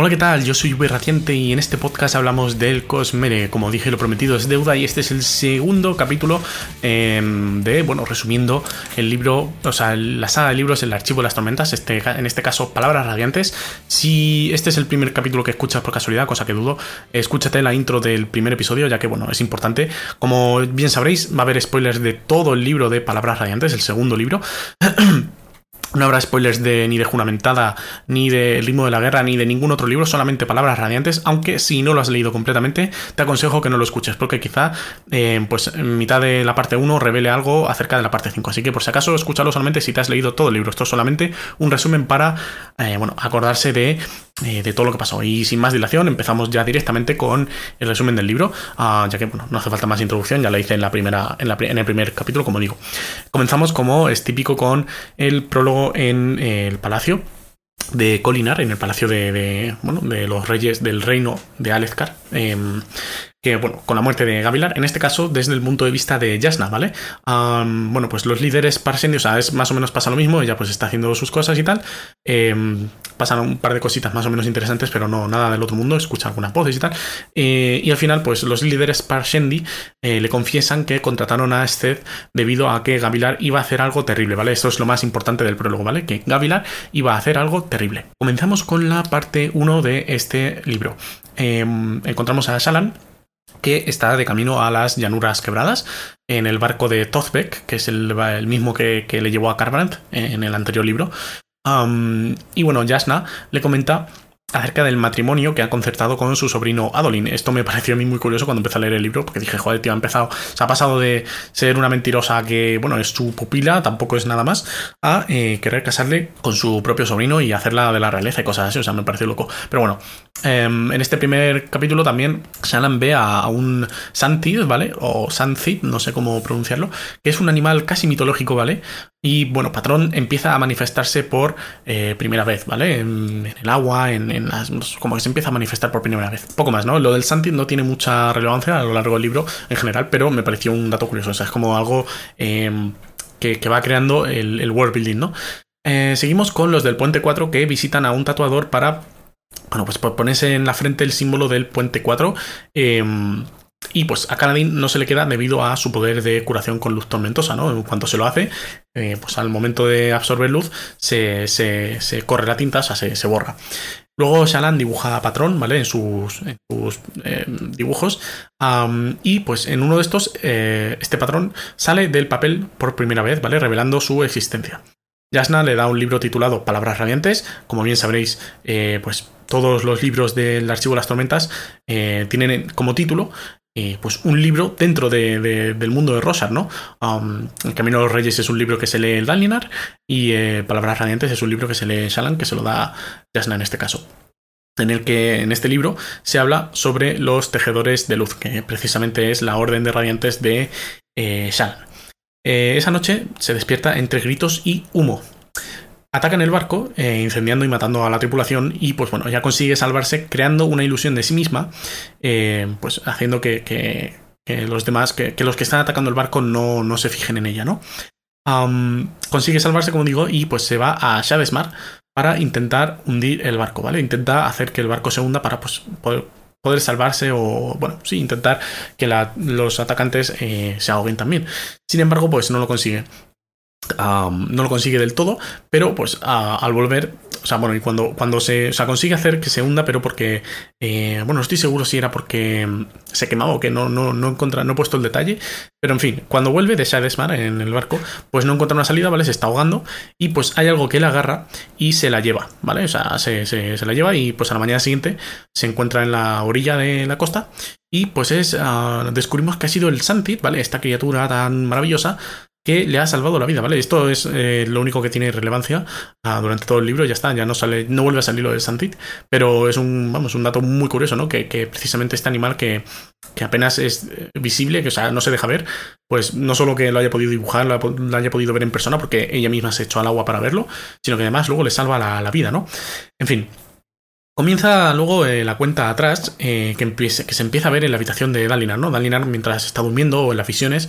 Hola, ¿qué tal? Yo soy V Radiante y en este podcast hablamos del Cosmere. Como dije, lo prometido es deuda y este es el segundo capítulo em, de, bueno, resumiendo el libro, o sea, la saga de libros El Archivo de las Tormentas, este, en este caso, Palabras Radiantes. Si este es el primer capítulo que escuchas por casualidad, cosa que dudo, escúchate la intro del primer episodio, ya que, bueno, es importante. Como bien sabréis, va a haber spoilers de todo el libro de Palabras Radiantes, el segundo libro. No habrá spoilers de, ni de Juramentada, ni de El ritmo de la guerra, ni de ningún otro libro, solamente palabras radiantes, aunque si no lo has leído completamente, te aconsejo que no lo escuches, porque quizá eh, pues en mitad de la parte 1 revele algo acerca de la parte 5. Así que por si acaso, escúchalo solamente si te has leído todo el libro. Esto es solamente un resumen para eh, bueno, acordarse de eh, de todo lo que pasó. Y sin más dilación, empezamos ya directamente con el resumen del libro, ah, ya que bueno, no hace falta más introducción, ya la hice en, la primera, en, la, en, el primer capítulo, como digo. Comenzamos como es típico con el prólogo en eh, el palacio de Colinar, en el palacio de, bueno, de los reyes del reino de Alezcar. Em, que, bueno, con la muerte de Gavilar, en este caso desde el punto de vista de Jasna, ¿vale? bueno, pues los líderes parsendios, o sea, es más o menos pasa lo mismo, ella pues está haciendo sus cosas y tal. Em, pasan un par de cositas más o menos interesantes, pero no nada del otro mundo, escucha algunas voces y tal. Eh, y al final, pues los líderes Parshendi eh, le confiesan que contrataron a Ested debido a que Gavilar iba a hacer algo terrible, ¿vale? Esto es lo más importante del prólogo, ¿vale? Que Gavilar iba a hacer algo terrible. Comenzamos con la parte 1 de este libro. Em, encontramos a Shalan, que está de camino a las llanuras quebradas en el barco de Tothbeck, que es el, mismo que, le llevó a Carbrandt en el anterior libro. y bueno, Jasna le comenta acerca del matrimonio que ha concertado con su sobrino Adolin. Esto me pareció a mí muy curioso cuando empecé a leer el libro, porque dije, joder, tío, ha empezado, se ha pasado de ser una mentirosa que, bueno, es su pupila, tampoco es nada más, a eh, querer casarle con su propio sobrino y hacerla de la realeza y cosas así, o sea, me pareció loco. Pero bueno, em, en este primer capítulo también Shannon ve a, un Santid, ¿vale? O Santid, no sé cómo pronunciarlo, que es un animal casi mitológico, ¿vale? Y bueno, Patrón empieza a manifestarse por eh, primera vez, ¿vale? En, el agua, en, las. como que se empieza a manifestar por primera vez. Poco más, ¿no? Lo del Santi no tiene mucha relevancia a lo largo del libro en general, pero me pareció un dato curioso. O sea, es como algo em, que, va creando el, world building, ¿no? Eh, seguimos con los del Puente 4 que visitan a un tatuador para. Bueno, pues ponerse en la frente el símbolo del Puente 4. Eh, y pues a Canadín no se le queda debido a su poder de curación con luz tormentosa, ¿no? En cuanto se lo hace, eh, pues al momento de absorber luz se, corre la tinta, o sea, se, borra. Luego Shalan dibuja patrón, ¿vale? En sus, eh, dibujos. y pues en uno de estos, eh, este patrón sale del papel por primera vez, ¿vale? Revelando su existencia. Yasna le da un libro titulado Palabras Radiantes. Como bien sabréis, pues todos los libros del Archivo de las Tormentas tienen como título eh, pues un libro dentro del mundo de Rosar, ¿no? Um, el Camino de los Reyes es un libro que se lee Dalinar y eh, Palabras Radiantes es un libro que se lee Shalan, que se lo da Jasna en este caso en el que en este libro se habla sobre los tejedores de luz, que precisamente es la orden de radiantes de eh, Shalan. esa noche se despierta entre gritos y humo, atacan el barco, eh, incendiando y matando a la tripulación, y pues bueno, ella consigue salvarse creando una ilusión de sí misma, eh, pues haciendo que, los demás, que, los que están atacando el barco no, no se fijen en ella, ¿no? consigue salvarse, como digo, y pues se va a Shadesmar para intentar hundir el barco, ¿vale? Intenta hacer que el barco se hunda para pues, poder, salvarse o, bueno, sí, intentar que los atacantes eh, se ahoguen también. Sin embargo, pues no lo consigue no lo consigue del todo, pero pues al volver, o sea, bueno, y cuando, cuando se, o sea, consigue hacer que se hunda, pero porque, eh, bueno, no estoy seguro si era porque mm, se quemaba o que no, no, no, no he puesto el detalle, pero en fin, cuando vuelve de Shadesmar en el barco, pues no encuentra una salida, ¿vale? Se está ahogando y pues hay algo que la agarra y se la lleva, ¿vale? O sea, se, se, la lleva y pues a la mañana siguiente se encuentra en la orilla de la costa y pues es, ah, descubrimos que ha sido el Santit, ¿vale? Esta criatura tan maravillosa que le ha salvado la vida, ¿vale? Esto es eh, lo único que tiene relevancia ah, durante todo el libro, ya está, ya no sale, no vuelve a salir lo del Santit, pero es un, vamos, un dato muy curioso, ¿no? Que, precisamente este animal que, apenas es eh, visible, que o sea, no se deja ver, pues no solo que lo haya podido dibujar, lo, haya podido ver en persona, porque ella misma se echó al agua para verlo, sino que además luego le salva la, la vida, ¿no? En fin, Comienza luego eh, la cuenta atrás que, que, se empieza a ver en la habitación de Dalinar, ¿no? Dalinar mientras está durmiendo o en las visiones,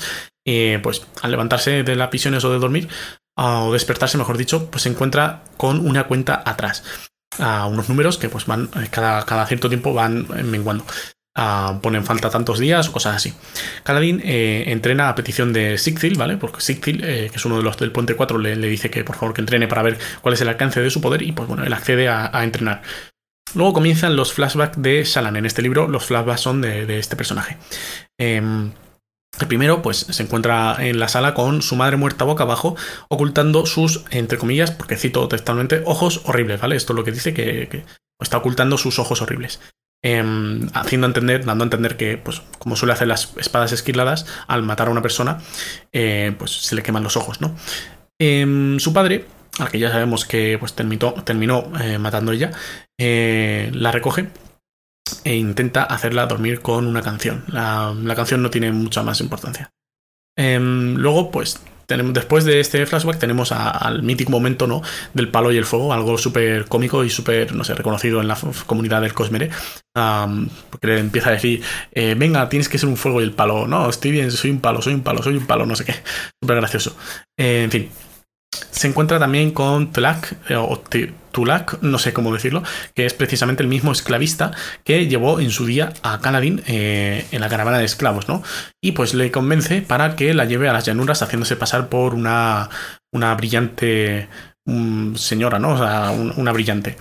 eh, pues al levantarse de las visiones o de dormir, o despertarse, mejor dicho, pues se encuentra con una cuenta atrás. a unos números que pues van cada, cada cierto tiempo van menguando. ponen falta tantos días o cosas así. Caladín entrena a petición de Sigthil, ¿vale? Porque Sigthil, que es uno de los del Puente 4, le, dice que por favor que entrene para ver cuál es el alcance de su poder y pues bueno, él accede a, a entrenar. Luego comienzan los flashbacks de Shalan. En este libro los flashbacks son de, este personaje. Em, el primero, pues, se encuentra en la sala con su madre muerta boca abajo, ocultando sus, entre comillas, porque cito textualmente, ojos horribles, ¿vale? Esto es lo que dice que, está ocultando sus ojos horribles. Em, haciendo entender, dando a entender que, pues, como suele hacer las espadas esquiladas, al matar a una persona, eh, pues se le queman los ojos, ¿no? Em, su padre al que ya sabemos que pues, terminó, terminó eh, matando ella, eh, la recoge e intenta hacerla dormir con una canción. La, canción no tiene mucha más importancia. Em, luego, pues, tenemos, después de este flashback, tenemos al mítico momento, ¿no? Del palo y el fuego, algo súper cómico y súper, no sé, reconocido en la comunidad del Cosmere. porque le empieza a decir, eh, venga, tienes que ser un fuego y el palo. No, estoy bien, soy un palo, soy un palo, soy un palo, no sé qué. Súper gracioso. en fin, se encuentra también con Tulak, eh, o no sé cómo decirlo, que es precisamente el mismo esclavista que llevó en su día a Canadín eh, en la caravana de esclavos, ¿no? Y pues le convence para que la lleve a las llanuras haciéndose pasar por una, una brillante mm, señora, ¿no? O sea, una brillante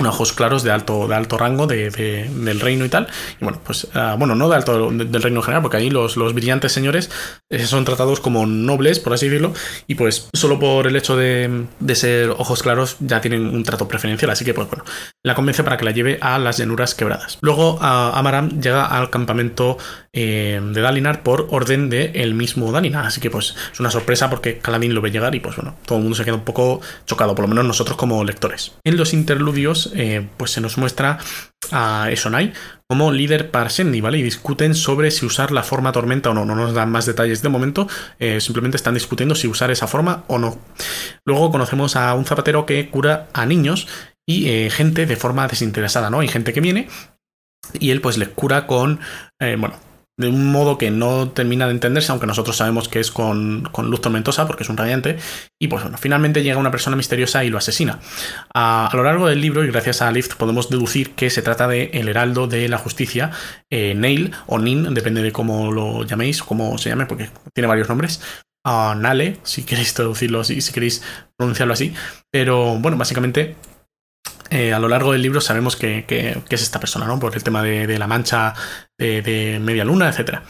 ojos claros de alto, de alto rango de, del reino y tal. Y bueno, pues, ah, bueno, no de alto del reino en general, porque ahí los, los brillantes señores eh, son tratados como nobles, por así decirlo, y pues solo por el hecho de, ser ojos claros ya tienen un trato preferencial. Así que, pues bueno, la convence para que la lleve a las llanuras quebradas. Luego, uh, Amaram llega al campamento eh, de Dalinar por orden del el mismo Dalinar. Así que, pues, es una sorpresa porque Caladín lo ve llegar y, pues bueno, todo el mundo se queda un poco chocado, por lo menos nosotros como lectores. En los interludios eh, pues se nos muestra a Esonai como líder Parsendi, ¿vale? Y discuten sobre si usar la forma tormenta o no. No nos dan más detalles de momento, eh, simplemente están discutiendo si usar esa forma o no. Luego conocemos a un zapatero que cura a niños y eh, gente de forma desinteresada, ¿no? Hay gente que viene y él pues le cura con, bueno, de un modo que no termina de entenderse, aunque nosotros sabemos que es con, luz tormentosa, porque es un radiante, y pues bueno, finalmente llega una persona misteriosa y lo asesina. A, lo largo del libro, y gracias a Lift, podemos deducir que se trata de el heraldo de la justicia, eh, Nail, o Nin, depende de cómo lo llaméis, cómo se llame, porque tiene varios nombres. Nale, si queréis traducirlo así, si queréis pronunciarlo así. Pero bueno, básicamente eh, a lo largo del libro sabemos que, es esta persona, ¿no? Por el tema de, la mancha de, media luna, etc.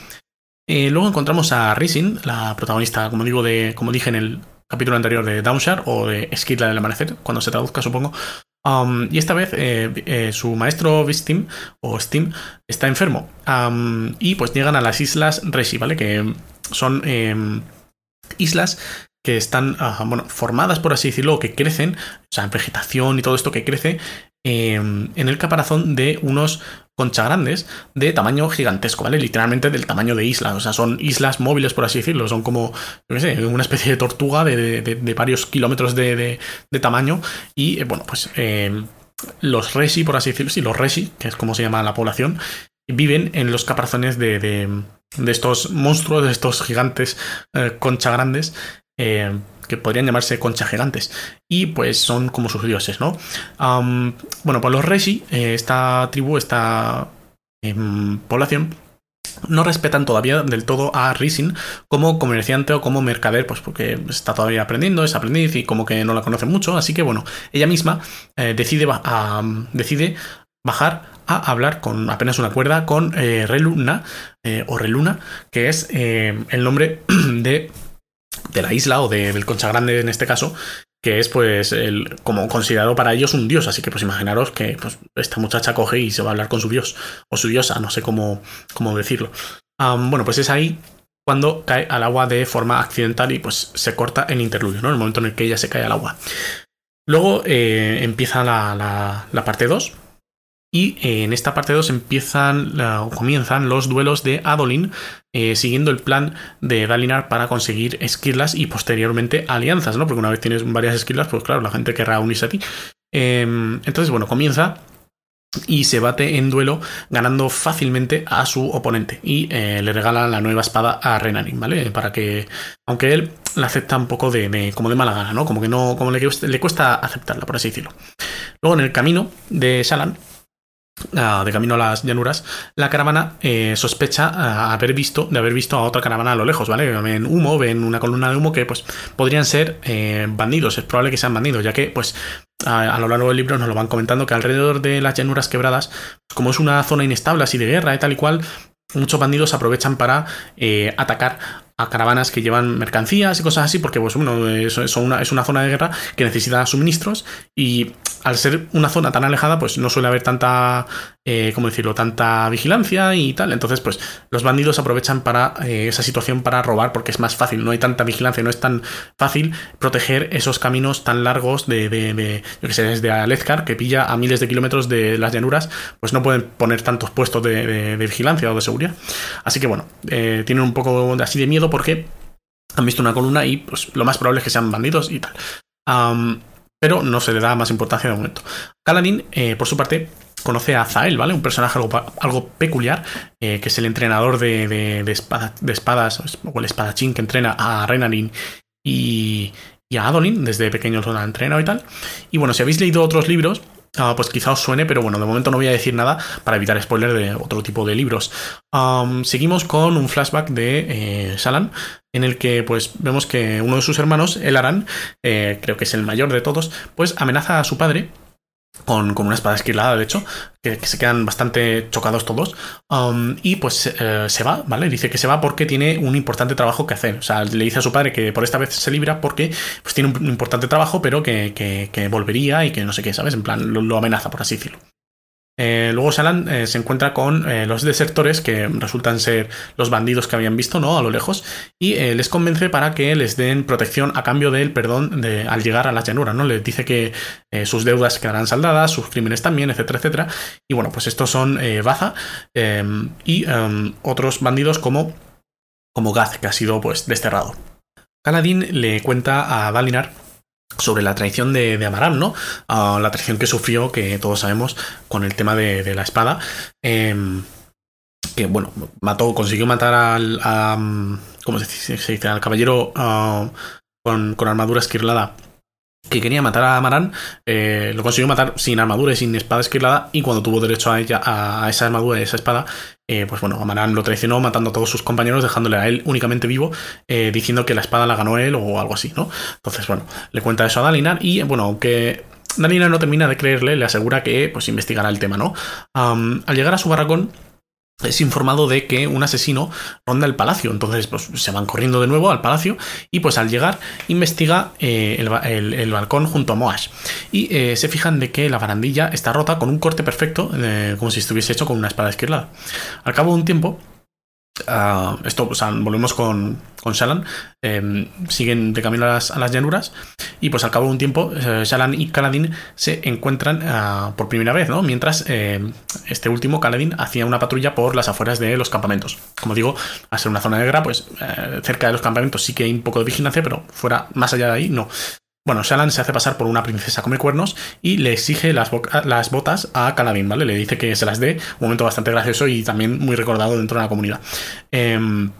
Eh, luego encontramos a Rising, la protagonista, como digo, de, como dije en el capítulo anterior de Downshare o de Skidla del Amanecer, cuando se traduzca, supongo. Um, y esta vez eh, su maestro Vistim o Steam está enfermo. Um, y pues llegan a las islas Reshi, ¿vale? Que son islas que están bueno, formadas, por así decirlo, que crecen, o sea, vegetación y todo esto que crece, em, en el caparazón de unos conchagrandes de tamaño gigantesco, ¿vale? Literalmente del tamaño de islas, o sea, son islas móviles, por así decirlo, son como, yo qué sé, una especie de tortuga de, varios kilómetros de, tamaño y, eh, bueno, pues em, los resi, por así decirlo, sí, los resi, que es como se llama la población, viven en los caparazones de, estos monstruos, de estos gigantes eh, conchagrandes eh, que podrían llamarse conchas gigantes. Y pues son como sus dioses, ¿no? bueno, pues los Reshi, eh, esta tribu, esta em, población, no respetan todavía del todo a Risin como comerciante o como mercader, pues porque está todavía aprendiendo, es aprendiz y como que no la conoce mucho. Así que bueno, ella misma eh, decide, decide bajar a hablar con apenas una cuerda con Reluna o Reluna, que es el nombre de de la isla o del Concha Grande en este caso, que es pues el, como considerado para ellos un dios. Así que pues imaginaros que pues, esta muchacha coge y se va a hablar con su dios o su diosa, no sé cómo, cómo decirlo. bueno, pues es ahí cuando cae al agua de forma accidental y pues se corta el interludio, ¿no? El momento en el que ella se cae al agua. Luego eh, empieza la, la, la parte 2, y eh, en esta parte 2 empiezan, comienzan los duelos de Adolin, eh, siguiendo el plan de Dalinar para conseguir esquirlas y posteriormente alianzas, ¿no? Porque una vez tienes varias esquirlas, pues claro, la gente querrá unirse a ti. Em, entonces, bueno, comienza y se bate en duelo ganando fácilmente a su oponente y eh, le regala la nueva espada a Renanin, ¿vale? Para que, aunque él la acepta un poco de, como de mala gana, ¿no? Como que no, como le, le cuesta aceptarla, por así decirlo. Luego en el camino de Shalan, de camino a las llanuras, la caravana eh, sospecha ah, haber visto, de haber visto a otra caravana a lo lejos, ¿vale? Ven humo, ven una columna de humo que pues podrían ser eh, bandidos, es probable que sean bandidos, ya que pues a, lo largo del libro nos lo van comentando que alrededor de las llanuras quebradas, como es una zona inestable así de guerra y tal y cual, muchos bandidos aprovechan para eh, atacar caravanas que llevan mercancías y cosas así, porque pues bueno, es, una, es una zona de guerra que necesita suministros y al ser una zona tan alejada, pues no suele haber tanta, eh, ¿cómo decirlo?, tanta vigilancia y tal. Entonces, pues los bandidos aprovechan para eh, esa situación para robar porque es más fácil, no hay tanta vigilancia, no es tan fácil proteger esos caminos tan largos de, de, yo que sé, desde Alezcar, que pilla a miles de kilómetros de las llanuras, pues no pueden poner tantos puestos de, vigilancia o de seguridad. Así que bueno, eh, tienen un poco así de miedo porque han visto una columna y pues lo más probable es que sean bandidos y tal pero no se le da más importancia de momento. Kaladin, eh, por su parte, conoce a Zael, ¿vale? Un personaje algo, peculiar, eh, que es el entrenador de, de, espadas, o el espadachín que entrena a Renarin y, y a Adolin, desde pequeño lo han entrenado y tal. Y bueno, si habéis leído otros libros, Ah, pues quizá os suene, pero bueno, de momento no voy a decir nada para evitar spoiler de otro tipo de libros. seguimos con un flashback de eh, en el que pues vemos que uno de sus hermanos, el Aran, eh, creo que es el mayor de todos, pues amenaza a su padre con, una espada esquilada, de hecho, que, se quedan bastante chocados todos. Um, y pues eh, se va, ¿vale? Dice que se va porque tiene un importante trabajo que hacer. O sea, le dice a su padre que por esta vez se libra porque pues, tiene un, importante trabajo, pero que, volvería y que no sé qué, ¿sabes? En plan, lo amenaza, por así decirlo. Eh, luego Shalan eh, se encuentra con eh, los desertores, que resultan ser los bandidos que habían visto, ¿no? A lo lejos, y les convence para que les den protección a cambio del perdón de, al llegar a la llanura, ¿no? Les dice que sus deudas quedarán saldadas, sus crímenes también, etcétera, etcétera. Y bueno, pues estos son Baza y otros bandidos como, como Gaz, que ha sido pues desterrado. Kaladin le cuenta a Dalinar sobre la traición de, de ¿no? Ah, la traición que sufrió, que todos sabemos, con el tema de, la espada. Em, que, bueno, mató, consiguió matar al. ¿Cómo se dice? Al caballero ah, con, con armadura esquirlada que quería matar a Amaran, eh, lo consiguió matar sin armadura y sin espada esquilada, y cuando tuvo derecho a ella, a esa armadura y esa espada, eh, pues bueno, Amaran lo traicionó matando a todos sus compañeros, dejándole a él únicamente vivo, eh, diciendo que la espada la ganó él o algo así, ¿no? Entonces, bueno, le cuenta eso a Dalinar, y bueno, aunque Dalinar no termina de creerle, le asegura que pues investigará el tema, ¿no? al llegar a su barracón, es informado de que un asesino ronda el palacio. Entonces, pues se van corriendo de nuevo al palacio y pues al llegar investiga eh, el, balcón junto a Moash. Y eh, se fijan de que la barandilla está rota con un corte perfecto, eh, como si estuviese hecho con una espada esquirlada. Al cabo de un tiempo, Ah, esto, volvemos con, con Shalan. Em, siguen de camino a las, llanuras. Y pues al cabo de un tiempo, eh, Shalan y Kaladin se encuentran ah, por primera vez, ¿no? Mientras em, este último, Kaladin, hacía una patrulla por las afueras de los campamentos. Como digo, al ser una zona negra, pues eh, cerca de los campamentos sí que hay un poco de vigilancia, pero fuera, más allá de ahí, no. Bueno, Shalan se hace pasar por una princesa come cuernos y le exige las, botas a Kaladin, ¿vale? Le dice que se las dé, un momento bastante gracioso y también muy recordado dentro de la comunidad. Em,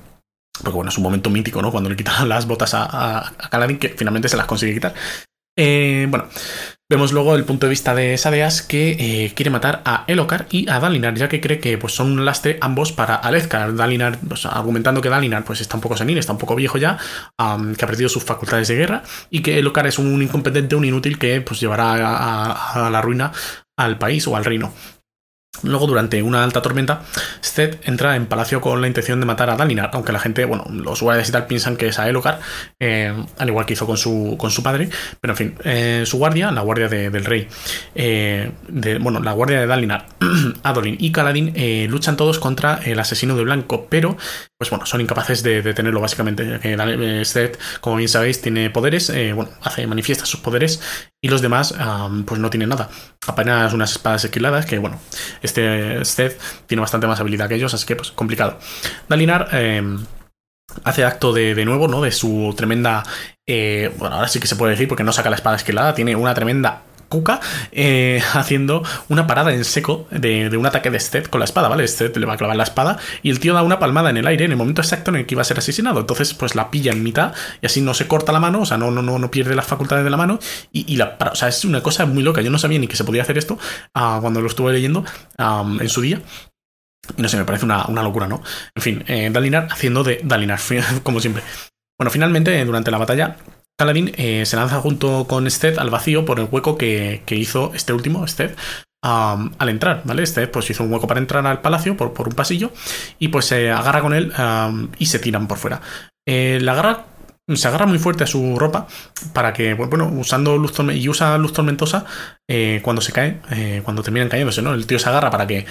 porque bueno, es un momento mítico, ¿no? Cuando le quitan las botas a, a, que finalmente se las consigue quitar. Eh, bueno, vemos luego el punto de vista de Sadeas que eh, quiere matar a Elokar y a Dalinar, ya que cree que pues, son un lastre ambos para Alezcar. Dalinar, pues, argumentando que Dalinar pues, está un poco senil, está un poco viejo ya, que ha perdido sus facultades de guerra y que Elokar es un incompetente, un inútil que pues, llevará a la ruina al país o al reino. Luego, durante una alta tormenta, Seth entra en palacio con la intención de matar a Dalinar, aunque la gente, bueno, los guardias y tal piensan que es a Elokar, eh, al igual que hizo con su, con su padre, pero en fin, eh, su guardia, la guardia del rey, eh, de, bueno, la guardia de Dalinar, Adolin y Kaladin luchan todos contra el asesino de Blanco, pero, pues bueno, son incapaces de detenerlo básicamente. Seth, como bien sabéis, tiene poderes, bueno, hace, manifiesta sus poderes y los demás, pues no tienen nada. Apenas unas espadas esquiladas que, bueno, este Seth tiene bastante más habilidad que ellos, así que, pues, complicado. Dalinar em, hace acto de, de, nuevo, ¿no? De su tremenda. Eh, bueno, ahora sí que se puede decir porque no saca la espada esquilada, tiene una tremenda cuca eh, haciendo una parada en seco de, un ataque de Seth con la espada, ¿vale? Seth le va a clavar la espada y el tío da una palmada en el aire en el momento exacto en el que iba a ser asesinado. Entonces, pues la pilla en mitad y así no se corta la mano, o sea, no, no, no, no pierde las facultades de la mano y, la para. O sea, es una cosa muy loca. Yo no sabía ni que se podía hacer esto uh, cuando lo estuve leyendo en su día. No sé, me parece una, una locura, ¿no? En fin, eh, Dalinar haciendo de Dalinar, como siempre. Bueno, finalmente, durante la batalla, Kaladin eh, se lanza junto con Sted al vacío por el hueco que, hizo este último, Sted, al entrar, ¿vale? Sted pues hizo un hueco para entrar al palacio por, un pasillo y pues se agarra con él y se tiran por fuera. Eh, la agarra se agarra muy fuerte a su ropa para que, bueno, usando luz y usa luz tormentosa eh, cuando se cae, cuando terminan cayéndose, ¿no? El tío se agarra para que,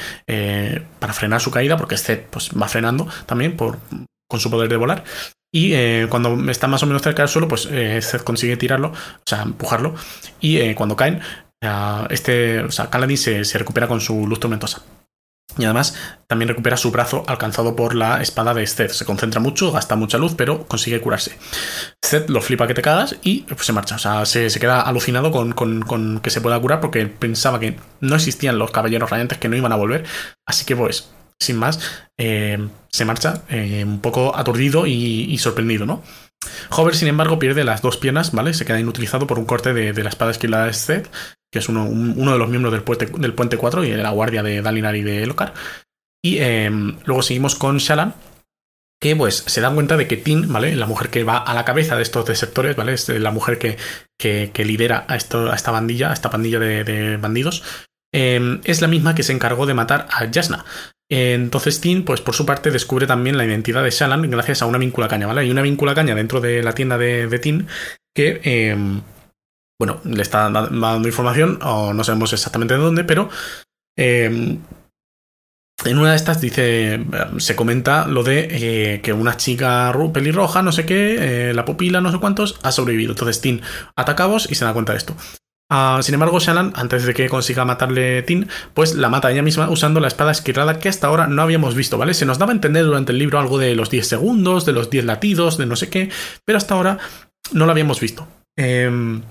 para frenar su caída, porque Sted pues va frenando también por, con su poder de volar. Y eh, cuando está más o menos cerca del suelo, pues eh, consigue tirarlo, o sea, empujarlo. Y eh, cuando caen, este, o sea, Kaladin se, recupera con su luz tormentosa. Y además también recupera su brazo alcanzado por la espada de Seth. Se concentra mucho, gasta mucha luz, pero consigue curarse. Seth lo flipa que te cagas y pues, se marcha. O sea, se, queda alucinado con, con, que se pueda curar porque pensaba que no existían los caballeros radiantes que no iban a volver. Así que pues sin más, eh, se marcha eh, un poco aturdido y, sorprendido, ¿no? Hover, sin embargo, pierde las dos piernas, ¿vale? Se queda inutilizado por un corte de, la espada esquilada de Zed, que es uno, de los miembros del puente, del puente 4 y de la guardia de Dalinar y de Elokar. Y em, luego seguimos con Shalan, que pues se da cuenta de que Tin, ¿vale? La mujer que va a la cabeza de estos desertores, ¿vale? Es la mujer que, que, lidera a, esto, a, esta bandilla, a esta pandilla de, bandidos, em, es la misma que se encargó de matar a Jasna. Entonces Tin, pues por su parte, descubre también la identidad de Shalan gracias a una víncula caña, ¿vale? Hay una víncula caña dentro de la tienda de, de que, em, bueno, le está dando información, o no sabemos exactamente de dónde, pero em, en una de estas dice, se comenta lo de eh, que una chica pelirroja, no sé qué, eh, la pupila, no sé cuántos, ha sobrevivido. Entonces Tin ataca a vos y se da cuenta de esto. Ah, sin embargo, Shannon, antes de que consiga matarle Tin, pues la mata ella misma usando la espada esquirrada que hasta ahora no habíamos visto, ¿vale? Se nos daba a entender durante el libro algo de los 10 segundos, de los 10 latidos, de no sé qué, pero hasta ahora no lo habíamos visto. Eh,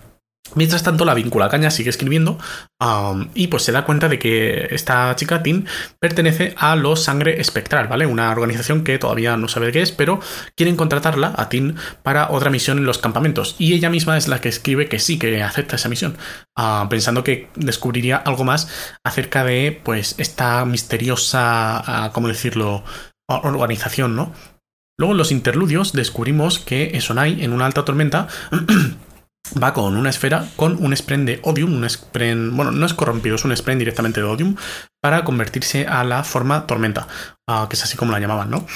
Mientras tanto, la víncula caña sigue escribiendo um, y pues se da cuenta de que esta chica, Tin, pertenece a los Sangre Espectral, ¿vale? Una organización que todavía no sabe qué es, pero quieren contratarla a Tin para otra misión en los campamentos. Y ella misma es la que escribe que sí, que acepta esa misión, uh, pensando que descubriría algo más acerca de, pues, esta misteriosa, uh, ¿cómo decirlo?, organización, ¿no? Luego en los interludios descubrimos que Esonai, en una alta tormenta, va con una esfera, con un spren de Odium, un bueno, no es corrompido, es un spren directamente de Odium, para convertirse a la forma Tormenta, ah, que es así como la llamaban, ¿no?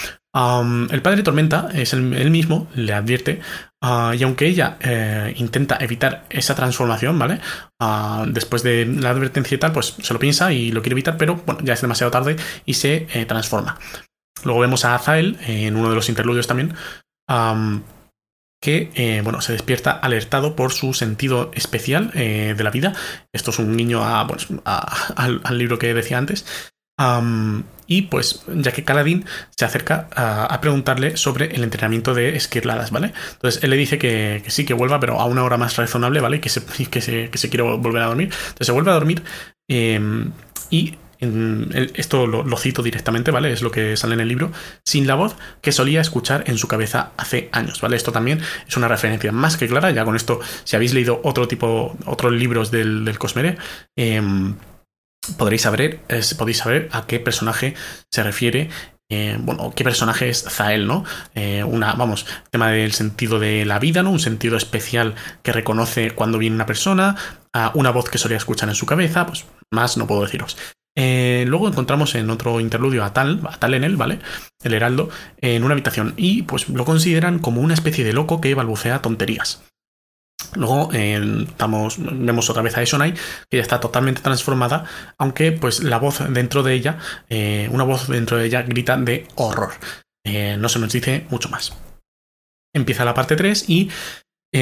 el padre Tormenta es el, mismo, le advierte, ah, y aunque ella eh, intenta evitar esa transformación, ¿vale? Ah, después de la advertencia y tal, pues se lo piensa y lo quiere evitar, pero bueno, ya es demasiado tarde y se eh, transforma. Luego vemos a Azael en uno de los interludios también que eh, bueno, se despierta alertado por su sentido especial eh, de la vida. Esto es un guiño a, al, libro que decía antes. y pues, ya que Caladín se acerca a, preguntarle sobre el entrenamiento de esquirladas, ¿vale? Entonces él le dice que, sí, que vuelva, pero a una hora más razonable, ¿vale? Que se, que se, que se quiere volver a dormir. Entonces se vuelve a dormir em, y esto lo, cito directamente, ¿vale? Es lo que sale en el libro, sin la voz que solía escuchar en su cabeza hace años, ¿vale? Esto también es una referencia más que clara, ya con esto, si habéis leído otro tipo, otros libros del, Cosmere, em, podréis saber, podéis saber a qué personaje se refiere eh, bueno, qué personaje es Zael, ¿no? Eh, una, vamos, tema del sentido de la vida, ¿no? Un sentido especial que reconoce cuando viene una persona, una voz que solía escuchar en su cabeza, pues más no puedo deciros. Eh, luego encontramos en otro interludio a Tal, a Tal en él, ¿vale? El heraldo, en una habitación y pues lo consideran como una especie de loco que balbucea tonterías. Luego estamos, vemos otra vez a Esonai, que ya está totalmente transformada, aunque pues la voz dentro de ella, eh, una voz dentro de ella grita de horror. Eh, no se nos dice mucho más. Empieza la parte 3 y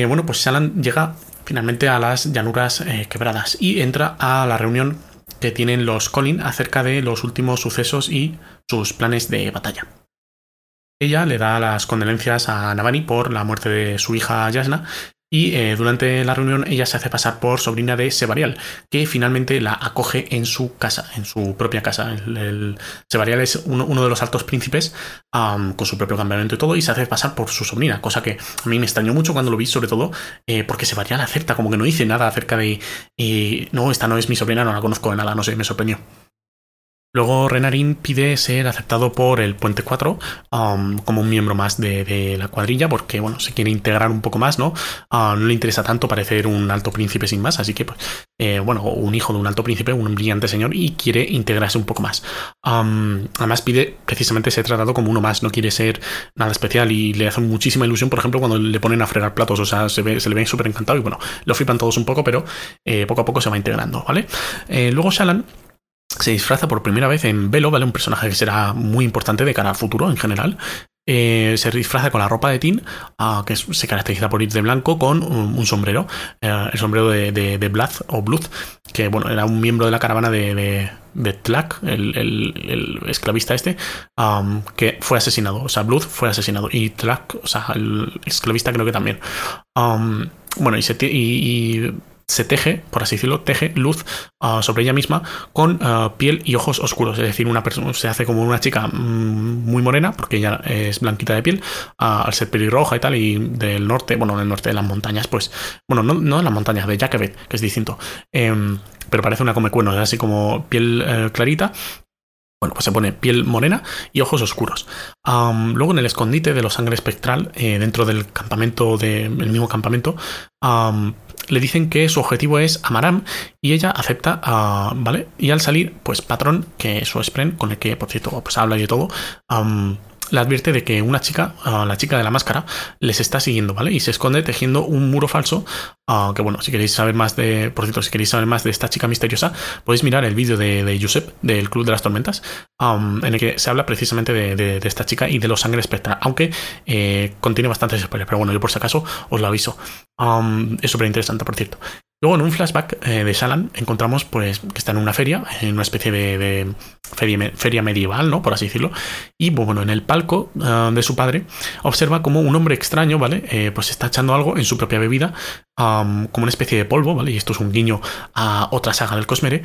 bueno, pues Shalan llega finalmente a las llanuras quebradas y entra a la reunión que tienen los Colin acerca de los últimos sucesos y sus planes de batalla. Ella le da las condolencias a Navani por la muerte de su hija Yasna Y eh, durante la reunión ella se hace pasar por sobrina de Sebarial, que finalmente la acoge en su casa, en su propia casa. El, Sebarial es uno, de los altos príncipes con su propio campamento y todo, y se hace pasar por su sobrina, cosa que a mí me extrañó mucho cuando lo vi, sobre todo eh, porque Sebarial acerta, como que no dice nada acerca de, eh, no, esta no es mi sobrina, no la conozco de nada, no sé, me sorprendió. Luego Renarin pide ser aceptado por el Puente 4 um, como un miembro más de, la cuadrilla porque, bueno, se quiere integrar un poco más, ¿no? Uh, no le interesa tanto parecer un alto príncipe sin más, así que, pues, eh, bueno, un hijo de un alto príncipe, un brillante señor y quiere integrarse un poco más. Um, además pide precisamente ser tratado como uno más, no quiere ser nada especial y le hace muchísima ilusión, por ejemplo, cuando le ponen a fregar platos, o sea, se, le ve súper encantado y, bueno, lo flipan todos un poco, pero eh, poco a poco se va integrando, ¿vale? Eh, luego Shalan se disfraza por primera vez en Velo, ¿vale? Un personaje que será muy importante de cara al futuro en general. Eh, se disfraza con la ropa de Tin, ah, que se caracteriza por ir de blanco con un, sombrero, eh, el sombrero de, de, Blood o Blood, que bueno, era un miembro de la caravana de, de, Tlack, el, esclavista este, que fue asesinado. O sea, Blood fue asesinado y Tlack, o sea, el esclavista creo que también. bueno, y, se, y se teje, por así decirlo, teje luz ah, sobre ella misma con ah, piel y ojos oscuros. Es decir, una persona se hace como una chica mm, muy morena, porque ella es blanquita de piel, ah, al ser pelirroja y tal, y del norte, bueno, del norte de las montañas, pues, bueno, no, no las montañas, de Jacobet, que es distinto. Em, pero parece una come cuernos, así como piel eh, clarita bueno, pues se pone piel morena y ojos oscuros. luego en el escondite de los sangre espectral, eh, dentro del campamento, del mismo campamento, le dicen que su objetivo es Amaram y ella acepta, ¿vale? Y al salir, pues Patrón, que es su Spren, con el que, por cierto, pues habla y todo, le advierte de que una chica, ah, la chica de la máscara, les está siguiendo, ¿vale? Y se esconde tejiendo un muro falso. Uh, que bueno, si queréis saber más de, por cierto, si queréis saber más de esta chica misteriosa, podéis mirar el vídeo de, de Josep, del Club de las Tormentas, en el que se habla precisamente de, esta chica y de los sangre espectral, aunque eh, contiene bastantes spoilers, pero bueno, yo por si acaso os lo aviso. es súper interesante, por cierto. Luego en un flashback eh, de Shalan encontramos pues que está en una feria, en una especie de, feria, medieval, ¿no? Por así decirlo. Y pues, bueno, en el palco eh, de su padre observa como un hombre extraño, ¿vale? Eh, pues está echando algo en su propia bebida, como una especie de polvo, ¿vale? Y esto es un guiño a otra saga del Cosmere.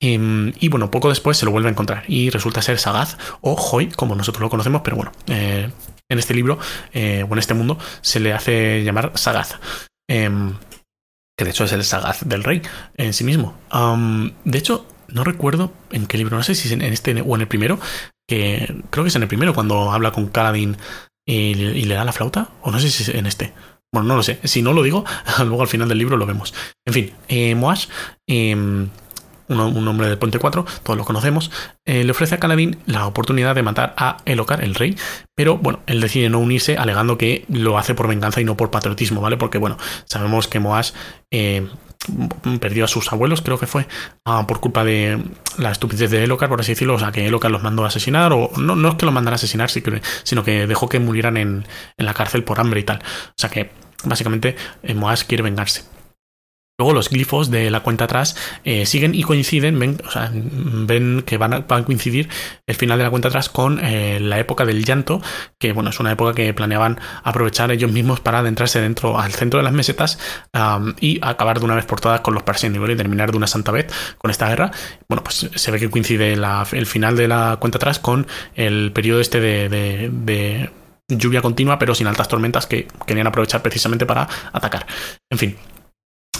Em, y bueno, poco después se lo vuelve a encontrar y resulta ser Sagaz o Hoy, como nosotros lo conocemos, pero bueno, en este libro o en este mundo se le hace llamar Sagaz. Que de hecho es el sagaz del rey en sí mismo. de hecho, no recuerdo en qué libro, no sé si es en este o en el primero, que creo que es en el primero cuando habla con Kaladin y, le da la flauta, o no sé si es en este. Bueno, no lo sé. Si no lo digo, luego al final del libro lo vemos. En fin, eh, Moash em, un, hombre del Puente 4, todos lo conocemos, eh, le ofrece a Caladín la oportunidad de matar a Elocar, el rey, pero bueno, él decide no unirse alegando que lo hace por venganza y no por patriotismo, ¿vale? Porque bueno, sabemos que Moash eh, perdió a sus abuelos, creo que fue, ah, por culpa de la estupidez de Elocar, por así decirlo, o sea, que Elocar los mandó a asesinar, o no, no es que los mandara a asesinar, sino que dejó que murieran en, en la cárcel por hambre y tal. O sea que básicamente eh, Moash quiere vengarse. Luego los glifos de la cuenta atrás eh, siguen y coinciden, ven, o sea, ven que van a, coincidir el final de la cuenta atrás con eh, la época del llanto, que bueno, es una época que planeaban aprovechar ellos mismos para adentrarse dentro al centro de las mesetas y acabar de una vez por todas con los Parseni y terminar de una santa vez con esta guerra. Bueno, pues se ve que coincide el final de la cuenta atrás con el periodo este de lluvia continua pero sin altas tormentas que querían aprovechar precisamente para atacar. En fin,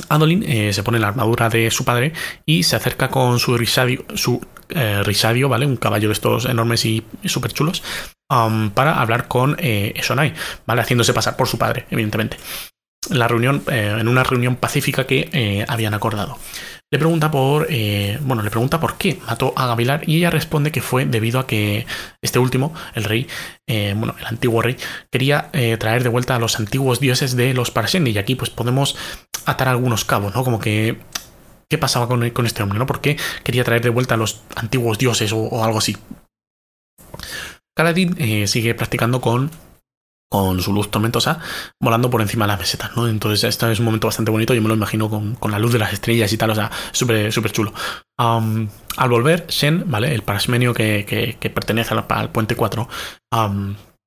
Adolin eh, se pone la armadura de su padre y se acerca con su risadio, su, eh, risadio ¿vale? Un caballo de estos enormes y, súper chulos, um, para hablar con eh, Shonai, ¿vale? Haciéndose pasar por su padre, evidentemente. La reunión, en una reunión pacífica que habían acordado le pregunta por, eh, bueno, le pregunta por qué mató a Gavilar y ella responde que fue debido a que este último, el rey, eh, bueno, el antiguo rey, quería eh, traer de vuelta a los antiguos dioses de los Parseni y aquí pues podemos atar algunos cabos, ¿no? Como que qué pasaba con, con este hombre, ¿no? ¿Por qué quería traer de vuelta a los antiguos dioses o, algo así? Kaladin sigue practicando con con su luz tormentosa volando por encima de las mesetas, ¿no? Entonces este es un momento bastante bonito, yo me lo imagino con, la luz de las estrellas y tal, o sea, súper súper chulo. al volver, Shen, ¿vale? El parasmenio que, pertenece al, Puente 4,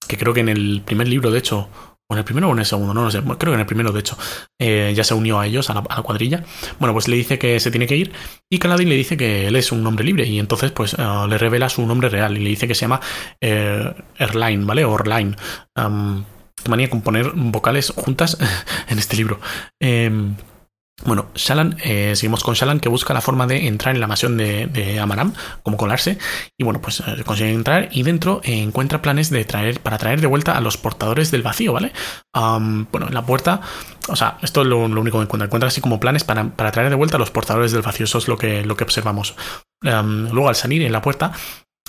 que creo que en el primer libro, de hecho, en el primero o en el segundo, no lo sé, creo que en el primero de hecho, eh, ya se unió a ellos, a la, cuadrilla. Bueno, pues le dice que se tiene que ir y Caladín le dice que él es un hombre libre y entonces pues eh, le revela su nombre real y le dice que se llama eh, Erline, ¿vale? Orline. Um, manía con poner vocales juntas en este libro. Em, bueno, Shalan, eh, seguimos con Shalan que busca la forma de entrar en la mansión de, Amaram, como colarse, y bueno, pues eh, consigue entrar y dentro encuentra planes de traer, para traer de vuelta a los portadores del vacío, ¿vale? bueno, en la puerta, o sea, esto es lo, único que encuentra, encuentra así como planes para, traer de vuelta a los portadores del vacío, eso es lo que, lo que observamos. luego al salir en la puerta,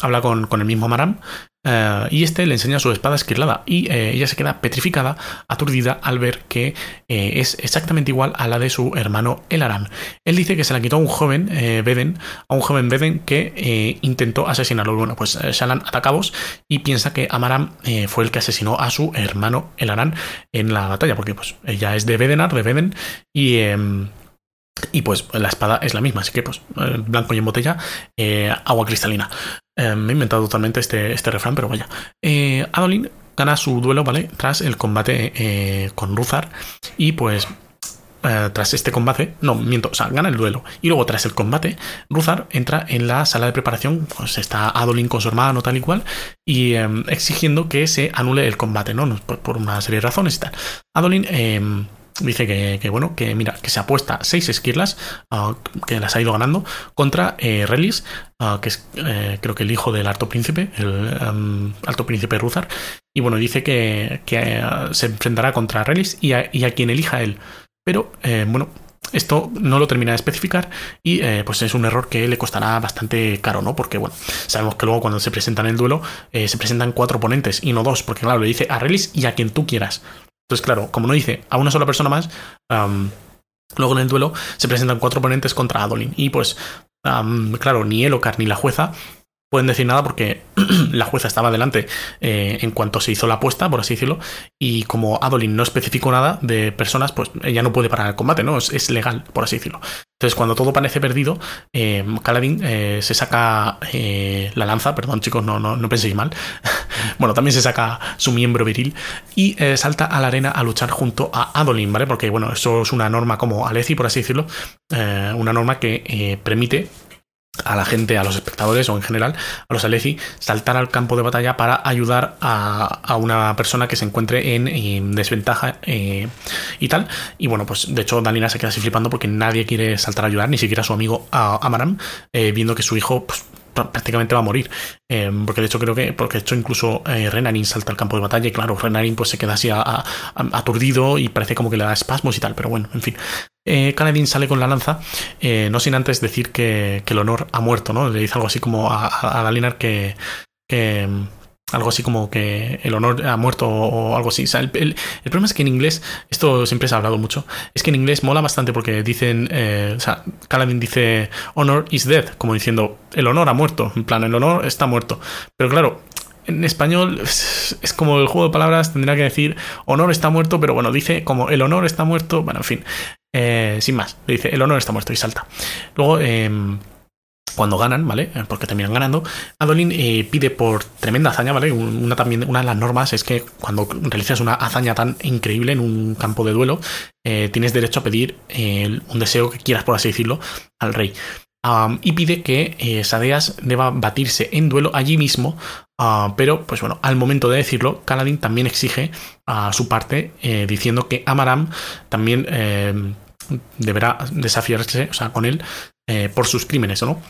habla con, el mismo Amaram eh, y este le enseña su espada esquirlada y eh, ella se queda petrificada, aturdida al ver que eh, es exactamente igual a la de su hermano Elaran. Él dice que se la quitó a un joven Beden, a un joven Beden que intentó asesinarlo. Bueno, pues Shalan ataca y piensa que Amaram fue el que asesinó a su hermano Elaran en la batalla, porque pues ella es de Bedenar, de Beden y em, y pues la espada es la misma, así que pues blanco y en botella, agua cristalina. Eh, me he inventado totalmente este, este refrán, pero vaya. Eh, Adolin gana su duelo, ¿vale? Tras el combate eh, con Ruzar. Y pues tras este combate, no, miento, o sea, gana el duelo. Y luego tras el combate, Ruzar entra en la sala de preparación, pues está Adolin con su hermano, tal y cual, y exigiendo que se anule el combate, ¿no? Por, por, una serie de razones y tal. Adolin dice que, bueno, que mira, que se apuesta seis esquirlas, ah, que las ha ido ganando, contra eh, Relis, ah, que es eh, creo que el hijo del Alto Príncipe, el Alto Príncipe Ruzar, y bueno, dice que, ah, se enfrentará contra Relis y a, quien elija él. Pero eh, bueno, esto no lo termina de especificar y pues es un error que le costará bastante caro, ¿no? Porque bueno, sabemos que luego cuando se presentan en el duelo se presentan cuatro oponentes y no dos, porque claro, le dice a Relis y a quien tú quieras. Entonces, claro, como no dice a una sola persona más, luego en el duelo se presentan cuatro oponentes contra Adolin. Y pues, claro, ni Elocar ni la jueza pueden decir nada porque la jueza estaba delante eh, en cuanto se hizo la apuesta, por así decirlo, y como Adolin no especificó nada de personas, pues ella no puede parar el combate, ¿no? Es, legal, por así decirlo. Entonces, cuando todo parece perdido, eh, Kaladin eh, se saca la lanza, perdón chicos, no, no, no penséis mal, bueno, también se saca su miembro viril y salta a la arena a luchar junto a Adolin, ¿vale? Porque, bueno, eso es una norma como Aleci, por así decirlo, una norma que permite a la gente, a los espectadores o en general a los Aleci, saltar al campo de batalla para ayudar a, una persona que se encuentre en, desventaja eh, y tal. Y bueno, pues de hecho Danina se queda así flipando porque nadie quiere saltar a ayudar, ni siquiera su amigo Amaram, eh, viendo que su hijo pues, prácticamente va a morir. Eh, porque de hecho creo que, porque de hecho incluso eh, Renarin salta al campo de batalla y claro, Renarin pues se queda así aturdido y parece como que le da espasmos y tal, pero bueno, en fin. Eh, sale con la lanza, eh, no sin antes decir que, el honor ha muerto, ¿no? Le dice algo así como a, a, Dalinar que, que algo así como que el honor ha muerto o algo así. el, problema es que en inglés, esto siempre se ha hablado mucho, es que en inglés mola bastante porque dicen, eh, o sea, Kaladin dice honor is dead, como diciendo el honor ha muerto, en plan, el honor está muerto. Pero claro, en español es como el juego de palabras, tendría que decir honor está muerto, pero bueno, dice como el honor está muerto, bueno, en fin, eh, sin más, dice el honor está muerto y salta. Luego, eh, cuando ganan, ¿vale? Eh, porque terminan ganando, Adolin eh, pide por tremenda hazaña, ¿vale? Una, también, una de las normas es que cuando realizas una hazaña tan increíble en un campo de duelo, eh, tienes derecho a pedir un deseo que quieras, por así decirlo, al rey. y pide que Sadeas deba batirse en duelo allí mismo, ah, pero pues bueno, al momento de decirlo, Kaladin también exige a su parte diciendo que Amaram también deberá desafiarse, o sea, con él por sus crímenes, ¿no?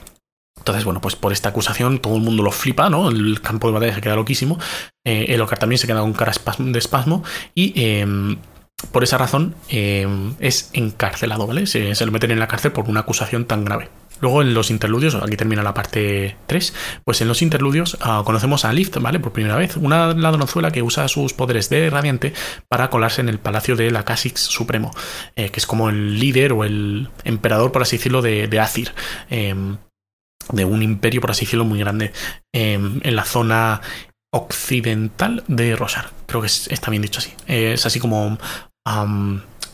Entonces, bueno, pues por esta acusación todo el mundo lo flipa, ¿no? El campo de batalla se queda loquísimo. Eh, el Ocar también se queda con cara de espasmo y em, por esa razón em, es encarcelado, ¿vale? Se, lo meten en la cárcel por una acusación tan grave. Luego en los interludios, aquí termina la parte 3, pues en los interludios ah, conocemos a Lift, ¿vale? Por primera vez, una ladronzuela que usa sus poderes de radiante para colarse en el palacio de la Casix Supremo, eh, que es como el líder o el emperador, por así decirlo, de, de Azir. Em, de un imperio, por así decirlo, muy grande em, en la zona occidental de Rosar. Creo que está bien dicho así. Es así como...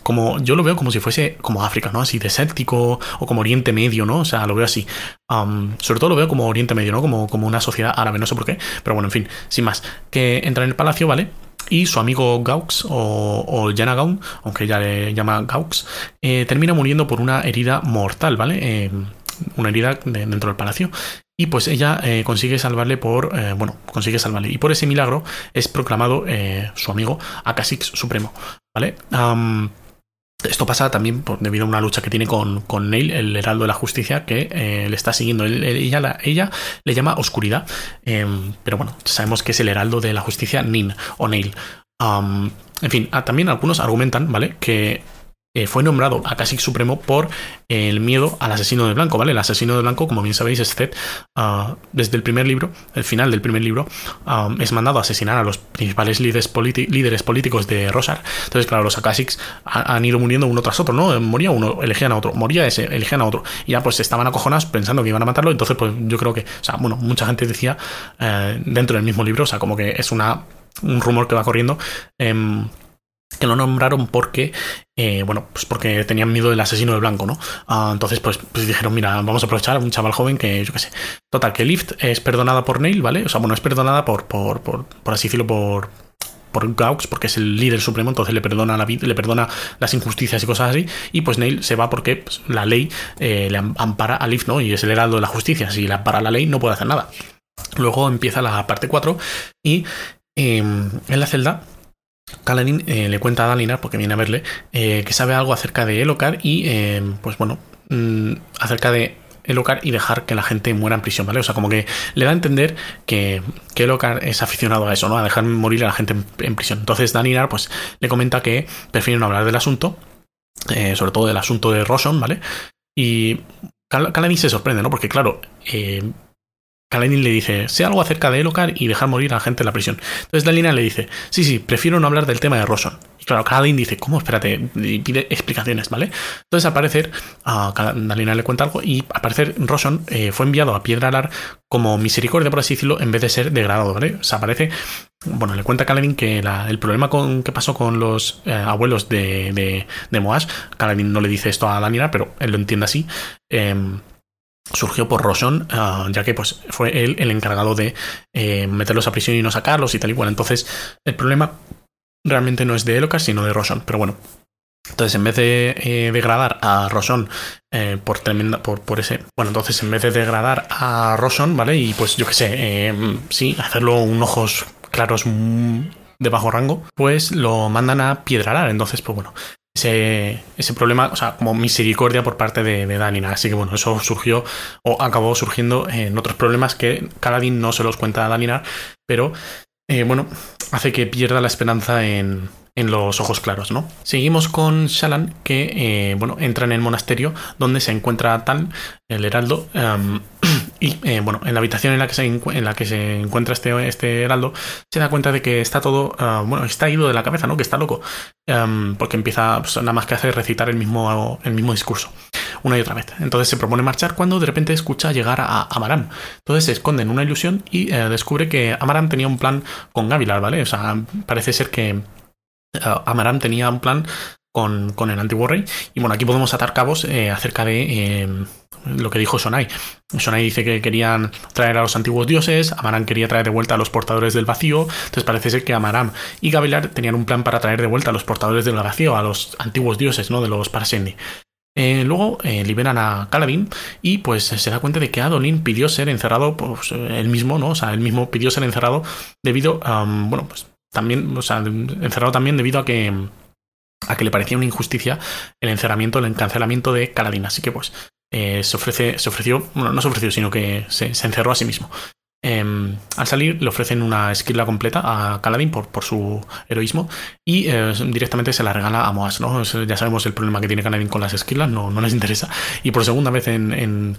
como yo lo veo como si fuese como África, ¿no? Así desértico o como Oriente Medio, ¿no? O sea, lo veo así. sobre todo lo veo como Oriente Medio, ¿no? Como, como una sociedad árabe, no sé por qué. Pero bueno, en fin, sin más. Que entra en el palacio, ¿vale? y su amigo Gaux o, o aunque ella le llama Gaux, eh, termina muriendo por una herida mortal, ¿vale? Eh, una herida dentro del palacio. Y pues ella eh, consigue salvarle por. bueno, consigue salvarle. Y por ese milagro es proclamado su amigo Akasix Supremo. ¿Vale? esto pasa también por, debido a una lucha que tiene con, con Neil, el heraldo de la justicia, que le está siguiendo. ella, ella, le llama oscuridad, em, pero bueno, sabemos que es el heraldo de la justicia Nin o Neil. en fin, ah, también algunos argumentan, ¿vale? Que eh, fue nombrado a Cacique Supremo por el miedo al asesino de blanco, ¿vale? El asesino de blanco, como bien sabéis, es Zed. Ah, desde el primer libro, el final del primer libro, es mandado a asesinar a los principales líderes, políticos de Rosar. Entonces, claro, los Akashics han ido muriendo uno tras otro, ¿no? Moría uno, elegían a otro, moría ese, elegían a otro. Y ya pues estaban acojonados pensando que iban a matarlo. Entonces, pues yo creo que, o sea, bueno, mucha gente decía eh, dentro del mismo libro, o sea, como que es una un rumor que va corriendo. Em, que lo nombraron porque, eh, bueno, pues porque tenían miedo del asesino de blanco, ¿no? Ah, entonces, pues, pues, dijeron, mira, vamos a aprovechar a un chaval joven que, yo qué sé. Total, que Lift es perdonada por Neil, ¿vale? O sea, bueno, es perdonada por, por, por, por así decirlo, por, por Gaux, porque es el líder supremo, entonces le perdona la vida, le perdona las injusticias y cosas así, y pues Neil se va porque pues, la ley eh, le ampara a Lift, ¿no? Y es el heraldo de la justicia, si le ampara la ley no puede hacer nada. Luego empieza la parte 4 y em, en la celda Kaladin eh, le cuenta a Dalinar, porque viene a verle, eh, que sabe algo acerca de Elokar y, eh, pues bueno, mm, acerca de Elokar y dejar que la gente muera en prisión, ¿vale? O sea, como que le da a entender que, que Elokar es aficionado a eso, ¿no? A dejar morir a la gente en, prisión. Entonces Dalinar, pues, le comenta que prefieren hablar del asunto, sobre todo del asunto de Roshon, ¿vale? Y Kaladin se sorprende, ¿no? Porque, claro, Kaladin le dice, sé algo acerca de Elokar y dejar morir a la gente en la prisión. Entonces Dalina le dice, sí, sí, prefiero no hablar del tema de Roson. Y claro, Kaladin dice, ¿cómo? Espérate, y pide explicaciones, ¿vale? Entonces al a Dalina le cuenta algo y al parecer Roson eh, fue enviado a Piedra Alar como misericordia, por así decirlo, en vez de ser degradado, ¿vale? O sea, bueno, le cuenta Kaladin que el problema con, que pasó con los eh, abuelos de, de, de Moash, Kaladin no le dice esto a Dalina, pero él lo entiende así. Eh, surgió por Roshon, ah, ya que pues, fue él el encargado de eh, meterlos a prisión y no sacarlos y tal y cual. Entonces, el problema realmente no es de Elocas, sino de Roshon. Pero bueno. Entonces, en vez de eh, degradar a Roshon eh, por tremenda. Por, por, ese. Bueno, entonces, en vez de degradar a Roshon, ¿vale? Y pues yo qué sé, sí, hacerlo un ojos claros de bajo rango, pues lo mandan a Piedralar. Entonces, pues bueno, ese, problema, o sea, como misericordia por parte de, de. Así que bueno, eso surgió o acabó surgiendo en otros problemas que Kaladin no se los cuenta a Daninar, pero eh, bueno, hace que pierda la esperanza en, en los ojos claros, ¿no? Seguimos con Shalan, que, eh, bueno, entra en el monasterio donde se encuentra Tal, el heraldo, em, y, eh, bueno, en la habitación en la que se, en la que se encuentra este, este heraldo, se da cuenta de que está todo, ah, bueno, está ido de la cabeza, ¿no? Que está loco, em, porque empieza pues, nada más que hacer recitar el mismo, el mismo discurso una y otra vez. Entonces se propone marchar cuando de repente escucha llegar a Amaram. Entonces se esconde en una ilusión y eh, descubre que Amaram tenía un plan con Gavilar, ¿vale? O sea, parece ser que eh, Amaram tenía un plan con, con, el antiguo rey. Y bueno, aquí podemos atar cabos eh, acerca de eh, lo que dijo Sonai. Sonai dice que querían traer a los antiguos dioses, Amaram quería traer de vuelta a los portadores del vacío. Entonces parece ser que Amaram y Gavilar tenían un plan para traer de vuelta a los portadores del vacío, a los antiguos dioses, ¿no? De los Parasendi. luego liberan a Kaladin y pues se da cuenta de que Adolin pidió ser encerrado, pues él mismo, ¿no? O sea, él mismo pidió ser encerrado debido a, bueno, pues también, o sea, encerrado también debido a que a que le parecía una injusticia el encerramiento, el encancelamiento de Caladín. Así que pues eh, se ofrece, se ofreció, bueno, no se ofreció, sino que se encerró a sí mismo. Em, al salir le ofrecen una esquila completa a Kaladin por, su heroísmo y eh, directamente se la regala a Moas. ¿no? Ya sabemos el problema que tiene Kaladin con las esquilas, no, les interesa. Y por segunda vez en,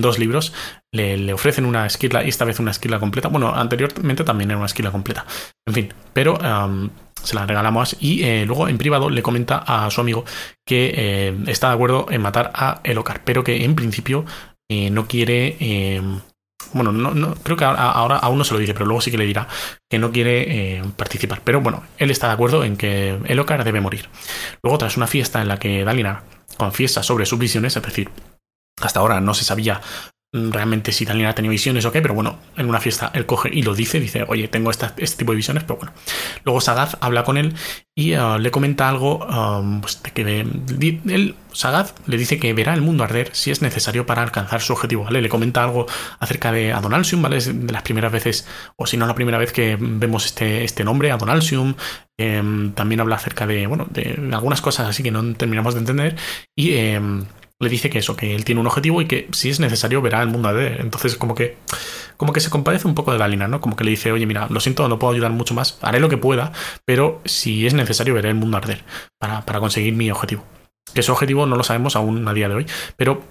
dos libros le, le, ofrecen una esquila y esta vez una esquila completa. Bueno, anteriormente también era una esquila completa. En fin, pero em, se la regala a Moas y eh, luego en privado le comenta a su amigo que eh, está de acuerdo en matar a Elokar, pero que en principio no quiere em, bueno, no, creo que ahora, aún no se lo dice, pero luego sí que le dirá que no quiere eh, participar. Pero bueno, él está de acuerdo en que Elokar debe morir. Luego, tras una fiesta en la que Dalinar confiesa sobre sus visiones, es decir, hasta ahora no se sabía realmente si ha tenido visiones o qué, pero bueno, en una fiesta él coge y lo dice, dice, oye, tengo este tipo de visiones, pero bueno. Luego Sagaz habla con él y uh, le comenta algo, um, pues de que él, Sagaz le dice que verá el mundo arder si es necesario para alcanzar su objetivo, ¿vale? Le comenta algo acerca de Adonalsium, ¿vale? Es de las primeras veces, o si no la primera vez que vemos este, este nombre, Adonalsium. Em, también habla acerca de, bueno, de algunas cosas así que no terminamos de entender y... Em, le dice que eso, que él tiene un objetivo y que si es necesario verá el mundo arder. Entonces, como que, como que se compadece un poco de la lina, ¿no? Como que le dice, oye, mira, lo siento, no puedo ayudar mucho más, haré lo que pueda, pero si es necesario veré el mundo arder para, para conseguir mi objetivo. Que ese objetivo no lo sabemos aún a día de hoy, pero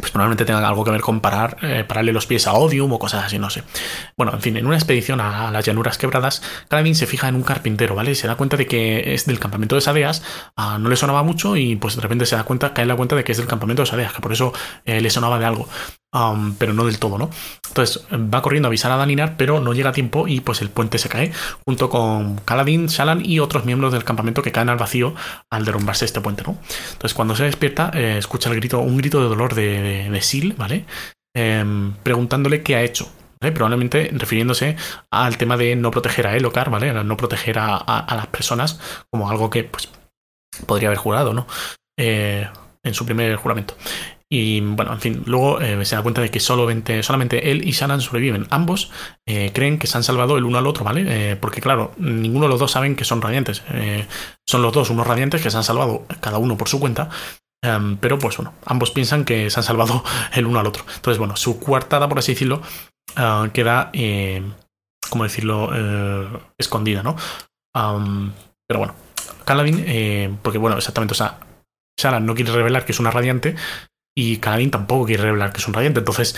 pues probablemente tenga algo que ver con parar, eh, pararle los pies a Odium o cosas así, no sé. Bueno, en fin, en una expedición a, las llanuras quebradas, Caladín se fija en un carpintero, ¿vale? Y se da cuenta de que es del campamento de Sadeas, ah, no le sonaba mucho y pues de repente se da cuenta, cae la cuenta de que es del campamento de Sadeas, que por eso eh, le sonaba de algo pero no del todo, ¿no? Entonces va corriendo a avisar a Dalinar, pero no llega a tiempo y pues el puente se cae, junto con Kaladin, Shalan y otros miembros del campamento que caen al vacío al derrumbarse este puente, ¿no? Entonces cuando se despierta, eh, escucha el grito, un grito de dolor de, de, Sil, ¿vale? Em, preguntándole qué ha hecho. Probablemente refiriéndose al tema de no proteger a Elocar, ¿vale? no proteger a, las personas como algo que pues podría haber jurado, ¿no? Eh, en su primer juramento. Y bueno, en fin, luego eh, se da cuenta de que solamente, solamente él y Shannon sobreviven. Ambos eh, creen que se han salvado el uno al otro, ¿vale? Porque claro, ninguno de los dos saben que son radiantes. son los dos unos radiantes que se han salvado cada uno por su cuenta. Em, pero pues bueno, ambos piensan que se han salvado el uno al otro. Entonces, bueno, su cuartada, por así decirlo, queda, ¿cómo decirlo?, escondida, ¿no? pero bueno, Caladin, porque bueno, exactamente, o sea, Shalan no quiere revelar que es una radiante, y Kaladin tampoco quiere revelar que es un radiante. Entonces,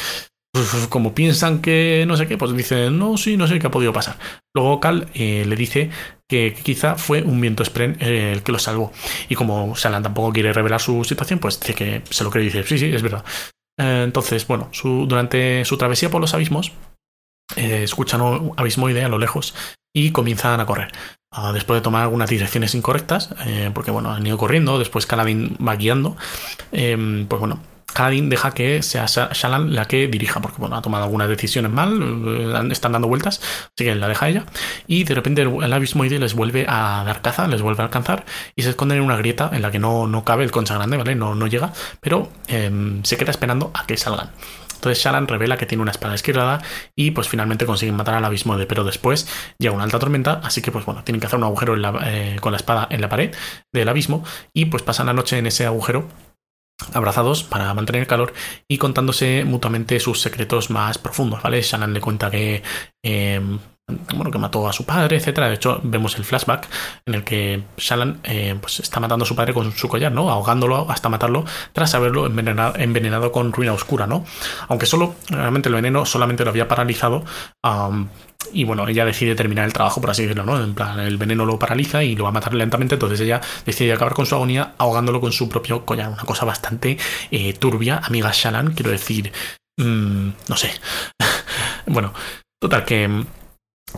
como piensan que no sé qué, pues dicen, no, sí, no sé qué ha podido pasar. Luego Cal eh, le dice que quizá fue un viento Spren eh, el que lo salvó. Y como Salan tampoco quiere revelar su situación, pues dice que se lo cree y dice, sí, sí, es verdad. Eh, entonces, bueno, su, durante su travesía por los abismos, escuchan un abismoide a lo lejos y comienzan a correr. Ah, después de tomar algunas direcciones incorrectas, porque bueno, han ido corriendo, después Kaladin va guiando, pues bueno, Kaladin deja que sea Shalan la que dirija, porque ha tomado algunas decisiones mal, eh, están dando vueltas, así que la deja ella. Y de repente el abismoide les vuelve a dar caza, les vuelve a alcanzar y se esconden en una grieta en la que no, no cabe el concha grande, ¿vale? No, no llega, pero em, se queda esperando a que salgan. Entonces Shalan revela que tiene una espada esquirada y pues finalmente consiguen matar al abismoide, pero después llega una alta tormenta, así que pues bueno, tienen que hacer un agujero eh, con la espada en la pared del abismo y pues pasan la noche en ese agujero abrazados para mantener el calor y contándose mutuamente sus secretos más profundos, ¿vale? Shannon le cuenta que em, bueno, que mató a su padre, etcétera. De hecho, vemos el flashback en el que Shannon eh, pues está matando a su padre con su collar, ¿no? Ahogándolo hasta matarlo tras haberlo envenenado, con ruina oscura, ¿no? Aunque solo, realmente el veneno solamente lo había paralizado y bueno, ella decide terminar el trabajo, por así decirlo, ¿no? En plan, el veneno lo paraliza y lo va a matar lentamente, entonces ella decide acabar con su agonía ahogándolo con su propio collar. Una cosa bastante eh, turbia, amiga Shannon, quiero decir, mm, no sé. bueno, total que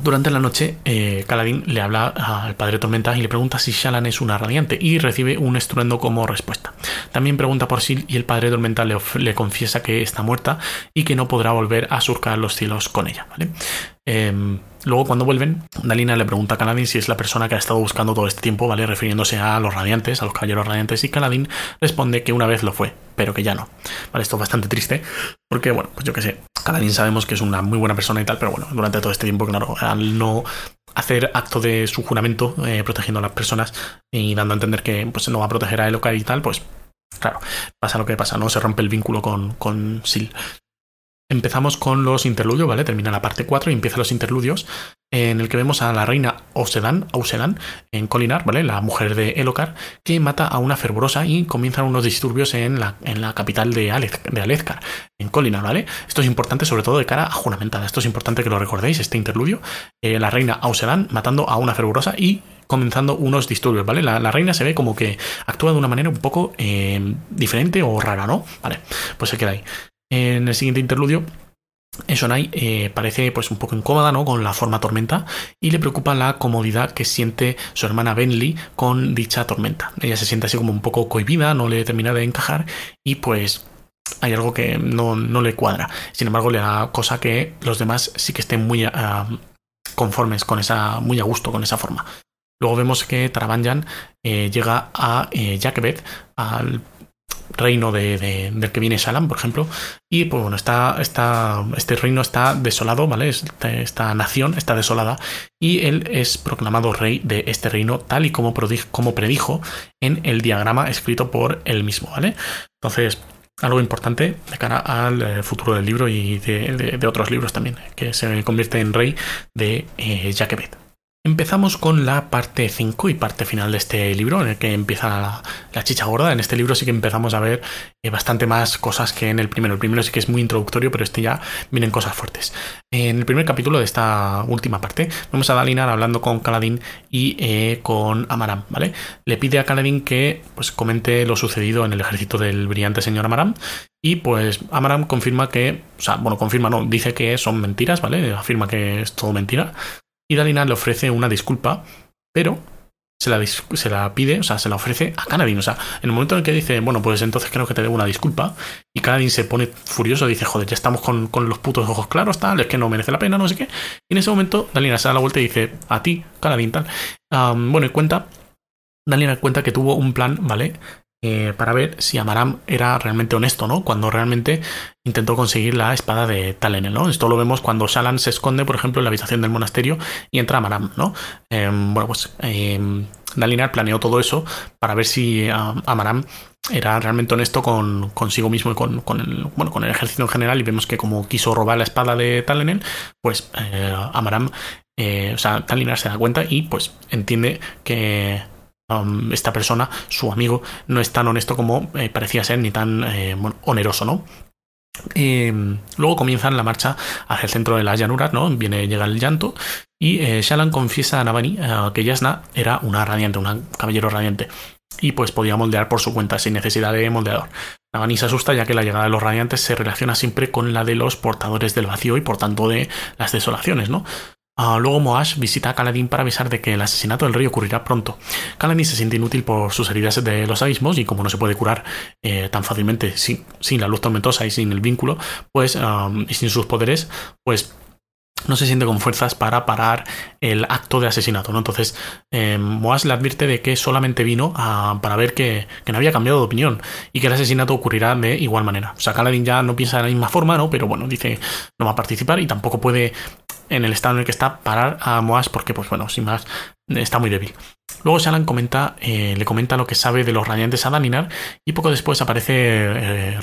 durante la noche, eh, le habla al padre Tormenta y le pregunta si Shalan es una radiante y recibe un estruendo como respuesta. También pregunta por Sil y el padre Tormenta le, confiesa que está muerta y que no podrá volver a surcar los cielos con ella. Em, luego, cuando vuelven, Dalina le pregunta a Caladín si es la persona que ha estado buscando todo este tiempo, ¿vale? Refiriéndose a los radiantes, a los caballeros radiantes, y Caladín responde que una vez lo fue, pero que ya no. Esto es bastante triste, porque, bueno, pues yo qué sé, Caladín sabemos que es una muy buena persona y tal, pero bueno, durante todo este tiempo, claro, al no hacer acto de su juramento, eh, protegiendo a las personas y dando a entender que pues, no va a proteger a Elocar y tal, pues claro, pasa lo que pasa, ¿no? Se rompe el vínculo con, con Sil. Empezamos con los interludios, ¿vale? Termina la parte 4 y empieza los interludios, en el que vemos a la reina Osedan, Osedan en Colinar, ¿vale? La mujer de Elocar, que mata a una fervorosa y comienzan unos disturbios en la, en la capital de, de Alezcar, en Colinar, ¿vale? Esto es importante, sobre todo de cara a juramentada. Esto es importante que lo recordéis, este interludio. Eh, la reina Osedan matando a una fervorosa y comenzando unos disturbios, ¿vale? La, reina se ve como que actúa de una manera un poco eh, diferente o rara, ¿no? Vale, pues se queda ahí. En el siguiente interludio, Shonai eh, parece pues un poco incómoda ¿no? con la forma tormenta y le preocupa la comodidad que siente su hermana Benly con dicha tormenta. Ella se siente así como un poco cohibida, no le termina de encajar y pues hay algo que no, le cuadra. Sin embargo, le da cosa que los demás sí que estén muy ah, conformes con esa, muy a gusto con esa forma. Luego vemos que Tarabanjan eh, llega a eh, al reino de, del que viene Salam, por ejemplo, y pues bueno, está, está, este reino está desolado, ¿vale? Esta, nación está desolada y él es proclamado rey de este reino tal y como, predijo en el diagrama escrito por él mismo, ¿vale? Entonces, algo importante de cara al eh, futuro del libro y de, otros libros también, que se convierte en rey de eh, Empezamos con la parte 5 y parte final de este libro, en el que empieza la, chicha gorda. En este libro sí que empezamos a ver eh, bastante más cosas que en el primero. El primero sí que es muy introductorio, pero este ya vienen cosas fuertes. En el primer capítulo de esta última parte, vamos a Dalinar hablando con Kaladin y eh, con Amaram, ¿vale? Le pide a Kaladin que pues, comente lo sucedido en el ejército del brillante señor Amaram y pues Amaram confirma que, o sea, bueno, confirma, no, dice que son mentiras, ¿vale? Afirma que es todo mentira y Dalinar le ofrece una disculpa, pero se la, pide, o sea, se la ofrece a Canadin. O sea, en el momento en el que dice, bueno, pues entonces creo que te debo una disculpa, y Canadin se pone furioso, dice, joder, ya estamos con, los putos ojos claros, tal, es que no merece la pena, no sé qué. Y en ese momento, Dalinar se da la vuelta y dice, a ti, Canadin, tal. bueno, y cuenta, Dalinar cuenta que tuvo un plan, ¿vale? Eh, para ver si Amaram era realmente honesto, ¿no? Cuando realmente intentó conseguir la espada de Talenel, ¿no? Esto lo vemos cuando Shalan se esconde, por ejemplo, en la habitación del monasterio y entra Amaram, ¿no? Em, bueno, pues eh, Dalinar planeó todo eso para ver si Amaram era realmente honesto con consigo mismo y con, el, bueno, con el ejército en general y vemos que como quiso robar la espada de Talenel, pues eh, Amaram, o sea, Dalinar se da cuenta y pues entiende que Um, esta persona, su amigo, no es tan honesto como eh, parecía ser, ni tan eh, oneroso, ¿no? Em, luego comienzan la marcha hacia el centro de las llanuras, ¿no? Viene, llega el llanto y eh, Shalan confiesa a Navani que Yasna era una radiante, un caballero radiante y pues podía moldear por su cuenta sin necesidad de moldeador. Navani se asusta ya que la llegada de los radiantes se relaciona siempre con la de los portadores del vacío y por tanto de las desolaciones, ¿no? Ah, luego Moash visita a Kaladin para avisar de que el asesinato del rey ocurrirá pronto. Kaladin se siente inútil por sus heridas de los abismos y como no se puede curar eh, tan fácilmente sin, sin, la luz tormentosa y sin el vínculo, pues y sin sus poderes, pues no se siente con fuerzas para parar el acto de asesinato, ¿no? Entonces, eh, Moas le advierte de que solamente vino para ver que, que, no había cambiado de opinión y que el asesinato ocurrirá de igual manera. O sea, Kaladin ya no piensa de la misma forma, ¿no? Pero bueno, dice no va a participar y tampoco puede en el estado en el que está parar a Moas porque, pues bueno, sin más, está muy débil. Luego Shalan comenta, eh, le comenta lo que sabe de los radiantes a Dalinar y poco después aparece eh,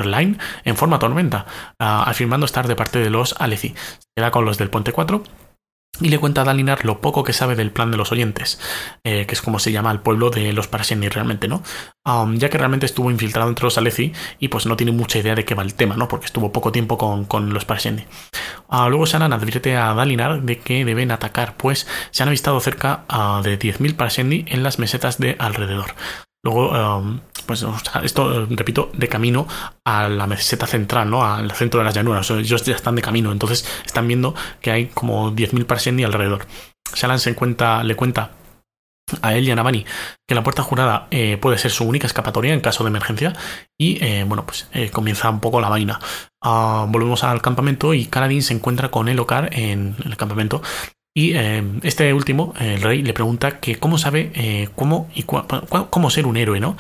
en forma tormenta, ah, afirmando estar de parte de los Aleci. Se queda con los del Puente 4 y le cuenta a Dalinar lo poco que sabe del plan de los oyentes, eh, que es como se llama el pueblo de los Paraseni realmente, ¿no? Um, ya que realmente estuvo infiltrado entre los Aleci y pues no tiene mucha idea de qué va el tema, ¿no? Porque estuvo poco tiempo con, los Paraseni. Uh, luego Shannon advierte a Dalinar de que deben atacar, pues se han avistado cerca uh, de 10.000 Paraseni en las mesetas de alrededor. Luego, um, pues esto, repito, de camino a la meseta central, ¿no? Al centro de las llanuras. ellos ya están de camino, entonces están viendo que hay como 10.000 Parsendi alrededor. Shalan se cuenta, le cuenta a él y a Navani que la puerta jurada eh, puede ser su única escapatoria en caso de emergencia y eh, bueno pues eh, comienza un poco la vaina ah, volvemos al campamento y Kaladin se encuentra con Elokar en el campamento y eh, este último, el rey, le pregunta que cómo sabe eh, cómo cómo ser un héroe, ¿no?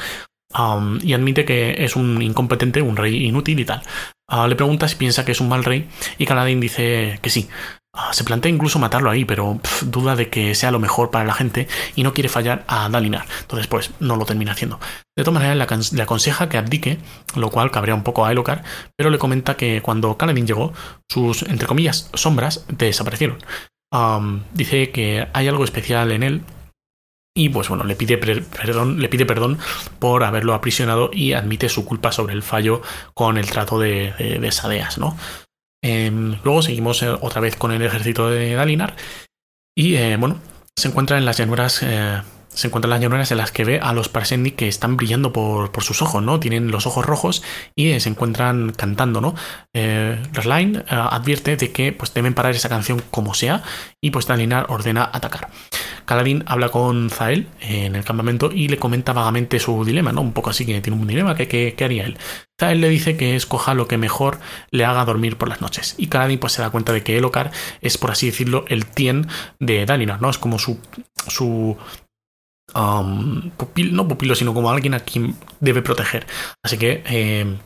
Y admite que es un incompetente, un rey inútil y tal. Uh, le pregunta si piensa que es un mal rey y Canadín dice que sí. Uh, se plantea incluso matarlo ahí, pero duda de que sea lo mejor para la gente y no quiere fallar a Dalinar. Entonces, pues no lo termina haciendo. De todas maneras, le, aconseja que abdique, lo cual cabrea un poco a Elokar, pero le comenta que cuando Canadín llegó, sus, entre comillas, sombras desaparecieron dice que hay algo especial en él y pues bueno, le pide perdón, le pide perdón por haberlo aprisionado y admite su culpa sobre el fallo con el trato de, de, Sadeas, ¿no? Em, luego seguimos eh, otra vez con el ejército de Dalinar y eh, bueno, se encuentra en las llanuras eh, se encuentran las llanuras en las que ve a los Parsendi que están brillando por, sus ojos, ¿no? Tienen los ojos rojos y eh, se encuentran cantando, ¿no? Eh, eh, advierte de que pues, deben parar esa canción como sea y pues Dalinar ordena atacar. Kaladin habla con Zael en el campamento y le comenta vagamente su dilema, ¿no? Un poco así que tiene un dilema, que qué haría él? Zael le dice que escoja lo que mejor le haga dormir por las noches. Y Kaladin pues se da cuenta de que Elokar es, por así decirlo, el tien de Dalinar, ¿no? Es como su, su um, no pupilo, sino como alguien a quien debe proteger. Así que eh,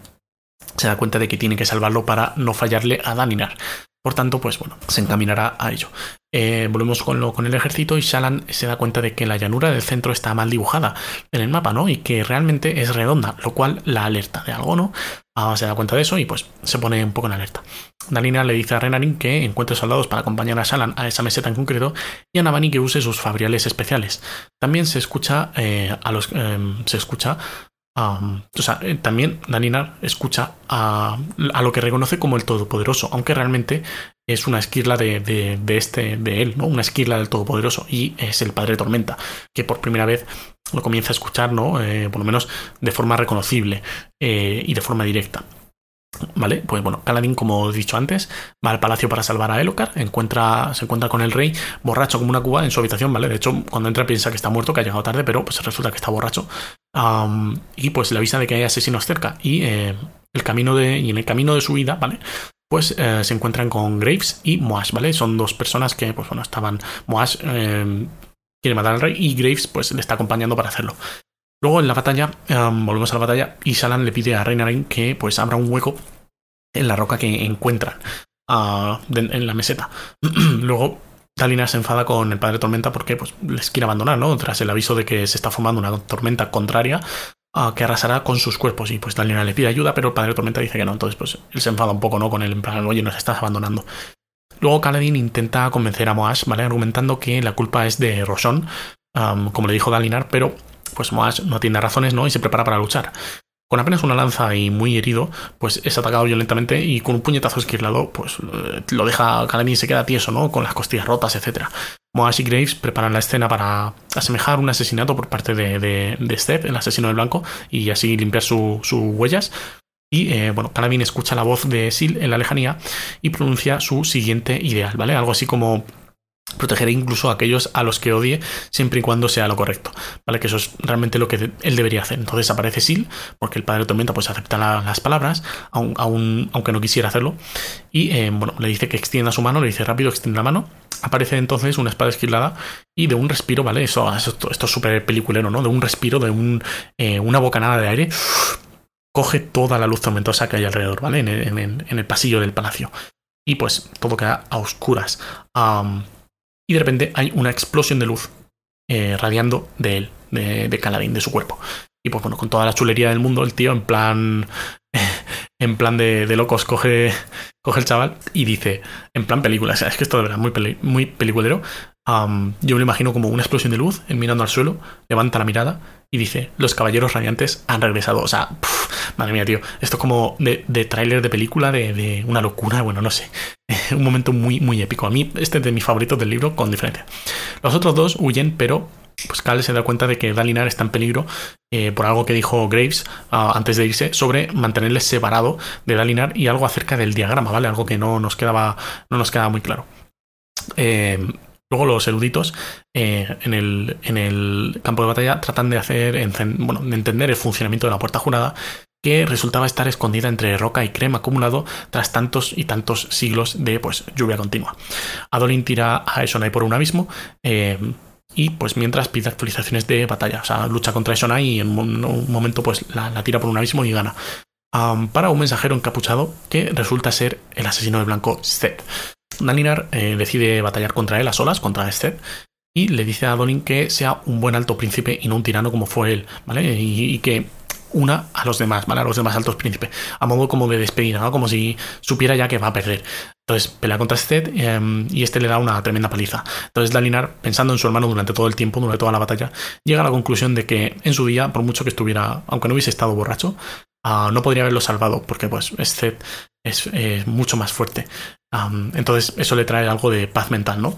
se da cuenta de que tiene que salvarlo para no fallarle a Dalinar. Por tanto, pues bueno, se encaminará a ello. Eh, volvemos con, lo, con el ejército y Shalan se da cuenta de que la llanura del centro está mal dibujada en el mapa, ¿no? Y que realmente es redonda, lo cual la alerta de algo, ¿no? Ah, se da cuenta de eso y pues se pone un poco en alerta. Dalina le dice a Renarin que encuentre soldados para acompañar a Shalan a esa meseta en concreto y a Navani que use sus fabriales especiales. También se escucha eh, a los em, se escucha o sea, eh, también Daninar escucha a, lo que reconoce como el Todopoderoso, aunque realmente es una esquirla de, este, de él, ¿no? Una esquirla del Todopoderoso, y es el Padre Tormenta, que por primera vez lo comienza a escuchar, ¿no? Eh, por lo menos de forma reconocible eh, y de forma directa. ¿Vale? Pues bueno, Kaladin, como he dicho antes, va al palacio para salvar a Elokar, encuentra, se encuentra con el rey borracho como una cuba en su habitación, ¿vale? De hecho, cuando entra piensa que está muerto, que ha llegado tarde, pero pues resulta que está borracho. y pues le avisa de que hay asesinos cerca. Y, eh, el camino de, y en el camino de su vida, ¿vale? Pues eh, se encuentran con Graves y Moash, ¿vale? Son dos personas que, pues bueno, estaban. Moash eh, quiere matar al rey y Graves, pues le está acompañando para hacerlo. Luego en la batalla, em, volvemos a la batalla, y Salan le pide a Reinarin que pues abra un hueco en la roca que encuentran ah, en la meseta. Luego Dalinar se enfada con el padre Tormenta porque pues, les quiere abandonar, ¿no? Tras el aviso de que se está formando una tormenta contraria ah, que arrasará con sus cuerpos. Y pues Dalinar le pide ayuda, pero el padre Tormenta dice que no. Entonces, pues él se enfada un poco, ¿no? Con él, en plan, oye, nos estás abandonando. Luego Kaladin intenta convencer a Moash, ¿vale? Argumentando que la culpa es de Rosón, como le dijo Dalinar, pero pues Moash no tiene razones, ¿no? Y se prepara para luchar. Con apenas una lanza y muy herido, pues es atacado violentamente y con un puñetazo esquirlado, pues eh, lo deja Kaladin y se queda tieso, ¿no? Con las costillas rotas, etc. Moash y Graves preparan la escena para asemejar un asesinato por parte de, de, el asesino del blanco, y así limpiar sus huellas. Y eh, bueno, Kaladin escucha la voz de Sil en la lejanía y pronuncia su siguiente ideal, ¿vale? Algo así como protegeré incluso a aquellos a los que odie siempre y cuando sea lo correcto, ¿vale? Que eso es realmente lo que él debería hacer. Entonces aparece Sil, porque el padre de Tormenta pues acepta las palabras, aunque no quisiera hacerlo, y eh, bueno, le dice que extienda su mano, le dice rápido, extiende la mano, aparece entonces una espada esquilada y de un respiro, ¿vale? Eso, esto, es súper peliculero, ¿no? De un respiro, de un, eh, una bocanada de aire, coge toda la luz tormentosa que hay alrededor, ¿vale? En el, pasillo del palacio. Y pues todo queda a oscuras y de repente hay una explosión de luz eh, radiando de él, de, Caladín, de su cuerpo. Y pues bueno, con toda la chulería del mundo, el tío en plan. en plan de, locos, coge, coge el chaval y dice, en plan película, o sea, es que esto de verdad muy, muy peliculero. Yo me lo imagino como una explosión de luz, él mirando al suelo, levanta la mirada y dice, los caballeros radiantes han regresado. O sea, madre mía, tío, esto es como de, de tráiler de película, de, una locura, bueno, no sé. Un momento muy, muy épico. A mí, este es de mis favoritos del libro, con diferencia. Los otros dos huyen, pero pues Cal se da cuenta de que Dalinar está en peligro eh, por algo que dijo Graves ah, antes de irse sobre mantenerle separado de Dalinar y algo acerca del diagrama, ¿vale? Algo que no nos quedaba, no nos quedaba muy claro. Eh, luego los eruditos eh, en, el, en, el, campo de batalla tratan de hacer, bueno, de entender el funcionamiento de la puerta jurada que resultaba estar escondida entre roca y crema acumulado tras tantos y tantos siglos de pues, lluvia continua. Adolin tira a Esonai por un abismo, y pues mientras pide actualizaciones de batalla. O sea, lucha contra Shonai y en un momento pues la, tira por un abismo y gana. para un mensajero encapuchado que resulta ser el asesino de blanco Seth. Dalinar eh, decide batallar contra él a solas, contra Seth, y le dice a Dolin que sea un buen alto príncipe y no un tirano como fue él, ¿vale? y que una a los demás, ¿vale? A los demás altos príncipes, a modo como de despedida, ¿no? Como si supiera ya que va a perder. Entonces pelea contra Seth em, y este le da una tremenda paliza. Entonces Dalinar, pensando en su hermano durante todo el tiempo, durante toda la batalla, llega a la conclusión de que en su día, por mucho que estuviera, aunque no hubiese estado borracho, ah, no podría haberlo salvado, porque pues Seth es, mucho más fuerte. Entonces eso le trae algo de paz mental, ¿no?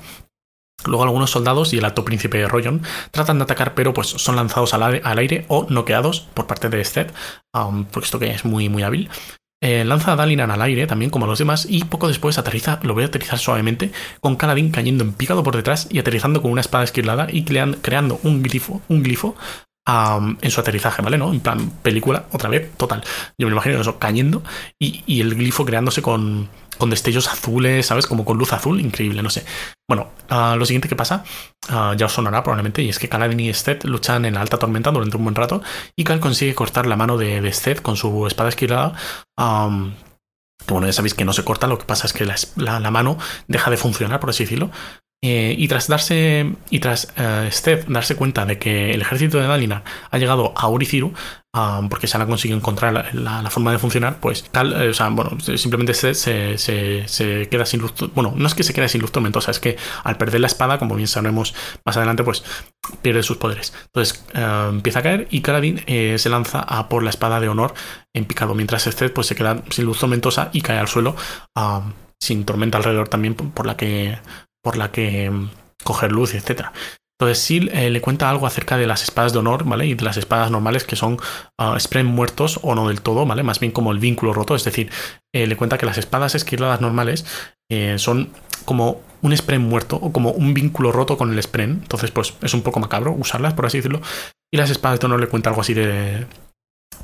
Luego algunos soldados y el alto príncipe Royon tratan de atacar, pero pues son lanzados al, aire o noqueados por parte de Seth, um, esto que es muy muy hábil. eh, lanza a Dalinan al aire, también como los demás, y poco después aterriza, lo ve aterrizar suavemente, con Kaladin cayendo en picado por detrás y aterrizando con una espada esquilada y creando un glifo, un glifo en su aterrizaje, ¿vale? ¿No? En plan, película, otra vez, total. Yo me imagino eso cayendo y, el glifo creándose con, con, destellos azules, ¿sabes? Como con luz azul, increíble, no sé. Bueno, ah, lo siguiente que pasa, ah, ya os sonará probablemente, y es que Kaladin y Seth luchan en la alta tormenta durante un buen rato y Cal consigue cortar la mano de, de con su espada esquilada. bueno, ya sabéis que no se corta, lo que pasa es que la, mano deja de funcionar, por así decirlo, eh, y tras darse y tras uh, darse cuenta de que el ejército de Dalinar ha llegado a Uriciru, um, porque se han conseguido encontrar la, forma de funcionar, pues tal, eh, o sea, bueno, simplemente Steph se, queda sin luz. Bueno, no es que se quede sin luz tormentosa, es que al perder la espada, como bien sabremos más adelante, pues pierde sus poderes. Entonces empieza a caer y Kaladin se lanza por la espada de honor en picado, mientras Steph pues se queda sin luz tormentosa y cae al suelo. Sin tormenta alrededor también por la que por la que mm, coger luz, etc. Entonces sí eh, le cuenta algo acerca de las espadas de honor, ¿vale? Y de las espadas normales que son uh, muertos o no del todo, ¿vale? Más bien como el vínculo roto, es decir, eh, le cuenta que las espadas esquiladas normales eh, son como un spren muerto o como un vínculo roto con el spren, entonces pues es un poco macabro usarlas, por así decirlo. Y las espadas de honor le cuenta algo así de,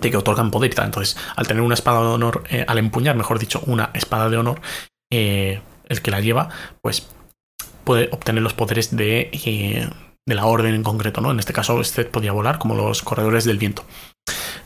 de que otorgan poder y tal. Entonces, al tener una espada de honor, al empuñar, mejor dicho, una espada de honor, el que la lleva, pues puede obtener los poderes de, eh, de la orden en concreto, ¿no? En este caso, este podía volar como los corredores del viento.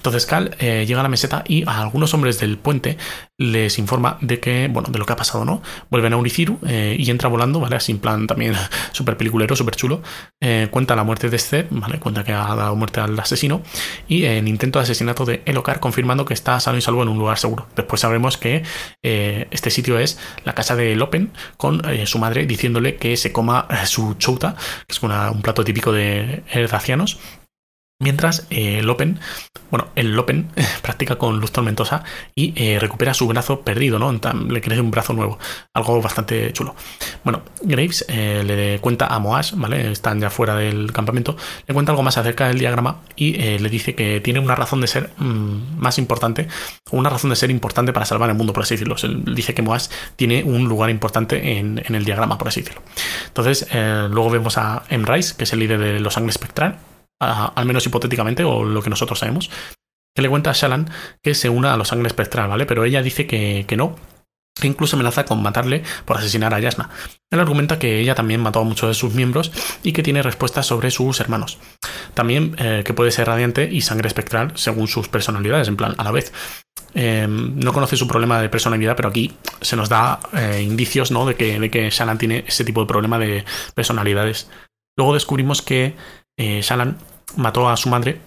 Entonces Cal eh, llega a la meseta y a algunos hombres del puente les informa de que, bueno, de lo que ha pasado, ¿no? Vuelven a Uriciru eh, y entra volando, ¿vale? Así en plan también súper peliculero, súper chulo. Eh, cuenta la muerte de Zed, ¿vale? Cuenta que ha dado muerte al asesino y el intento de asesinato de Elokar confirmando que está sano y salvo en un lugar seguro. Después sabremos que este sitio es la casa de Lopen con su madre diciéndole que se coma su chouta, que es un plato típico de herdacianos Mientras eh, Lopen, bueno, el Lopen practica con luz tormentosa y eh, recupera su brazo perdido, ¿no? Le crece un brazo nuevo, algo bastante chulo. Bueno, Graves eh, le cuenta a Moash, ¿vale? Están ya fuera del campamento, le cuenta algo más acerca del diagrama y le dice que tiene una razón de ser mm, más importante, una razón de ser importante para salvar el mundo, por así decirlo. dice que Moash tiene un lugar importante en, el diagrama, por así decirlo. Entonces, luego vemos a Emrice, que es el líder de los Sangre Espectral al menos hipotéticamente, o lo que nosotros sabemos, que le cuenta a Shalan que se una a los sangre espectral, ¿vale? Pero ella dice que, no, que incluso amenaza con matarle por asesinar a Yasna. Él argumenta que ella también mató a muchos de sus miembros y que tiene respuestas sobre sus hermanos. También eh, que puede ser radiante y sangre espectral según sus personalidades, en plan, a la vez. Em, no conoce su problema de personalidad, pero aquí se nos da eh, indicios ¿no? de, que, de que Shalan tiene ese tipo de problema de personalidades. Luego descubrimos que eh, Shalan mató a su madre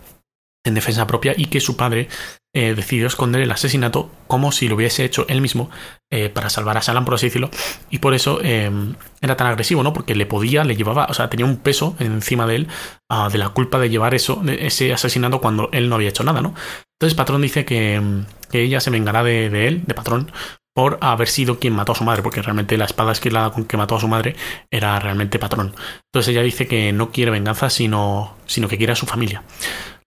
en defensa propia y que su padre eh, decidió esconder el asesinato como si lo hubiese hecho él mismo eh, para salvar a Shalan, por así decirlo, y por eso em, era tan agresivo, ¿no? Porque le podía, le llevaba, o sea, tenía un peso encima de él ah, de la culpa de llevar eso, ese asesinato cuando él no había hecho nada, ¿no? Entonces Patrón dice que, em, ella se vengará de, de él, de Patrón, por haber sido quien mató a su madre, porque realmente la espada esquilada con que mató a su madre era realmente patrón. Entonces ella dice que no quiere venganza, sino, sino que quiere a su familia.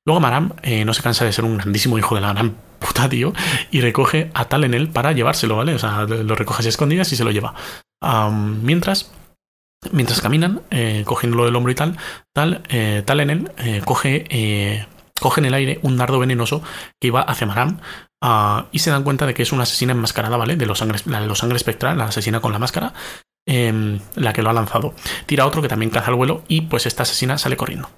Luego Maram eh, no se cansa de ser un grandísimo hijo de la gran puta, tío, y recoge a Tal en él para llevárselo, ¿vale? O sea, lo recoge a escondidas y se lo lleva. mientras, mientras caminan, eh, cogiéndolo del hombro y tal, Tal, eh, tal en él eh, coge coge en el aire un dardo venenoso que iba hacia Maram ah, y se dan cuenta de que es una asesina enmascarada, ¿vale? De los sangre, la de los espectral, la asesina con la máscara, em, la que lo ha lanzado. Tira otro que también caza al vuelo y pues esta asesina sale corriendo.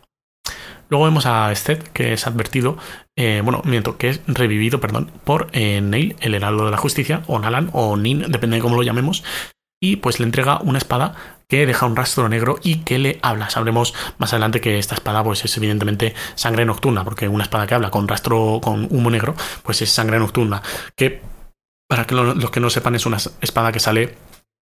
Luego vemos a Seth, que es advertido, eh, bueno, miento, que es revivido, perdón, por eh, Neil, el heraldo de la justicia, o Nalan, o Nin, depende de cómo lo llamemos, y pues le entrega una espada que deja un rastro negro y que le habla. Sabremos más adelante que esta espada pues es evidentemente sangre nocturna, porque una espada que habla con rastro con humo negro, pues es sangre nocturna, que para que los que no sepan es una espada que sale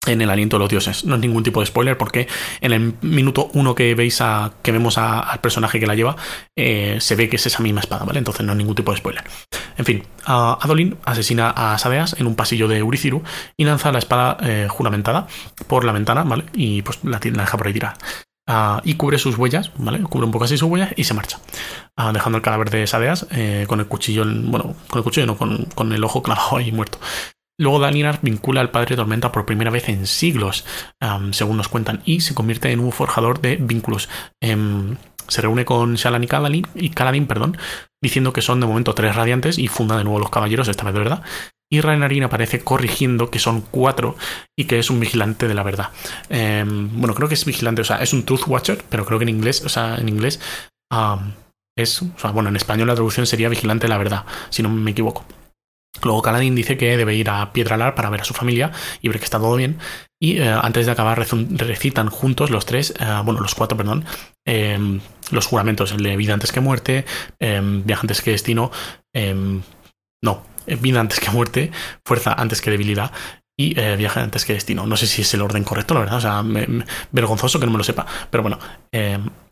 en el aliento de los dioses. No es ningún tipo de spoiler porque en el minuto uno que veis a, que vemos al personaje que la lleva, eh, se ve que es esa misma espada, ¿vale? Entonces no es ningún tipo de spoiler. En fin, Adolin asesina a Sadeas en un pasillo de Uriciru y lanza la espada eh, juramentada por la ventana, ¿vale? Y pues la, deja por ahí tirada. ah, y cubre sus huellas, ¿vale? Cubre un poco así sus huellas y se marcha, ah, dejando el cadáver de Sadeas eh, con el cuchillo, bueno, con el cuchillo no, con, el ojo clavado ahí muerto. Luego Dalinar vincula al padre Tormenta por primera vez en siglos, según nos cuentan, y se convierte en un forjador de vínculos. Em, se reúne con Shalan y Kaladin, y Kaladin perdón, diciendo que son de momento tres radiantes y funda de nuevo los caballeros, esta vez de verdad. Y Rainarin aparece corrigiendo que son cuatro y que es un vigilante de la verdad. Em, bueno, creo que es vigilante, o sea, es un Truth Watcher, pero creo que en inglés, o sea, en inglés es, o sea, bueno, en español la traducción sería vigilante de la verdad, si no me equivoco. Luego Kaladin dice que debe ir a Piedralar para ver a su familia y ver que está todo bien. Y eh, antes de acabar recitan juntos los tres, eh, bueno, los cuatro, perdón, em, los juramentos, el de vida antes que muerte, em, viaje antes que destino, em, no, eh, vida antes que muerte, fuerza antes que debilidad y viaje antes que destino. No sé si es el orden correcto, la verdad, o sea, vergonzoso que no me lo sepa. Pero bueno,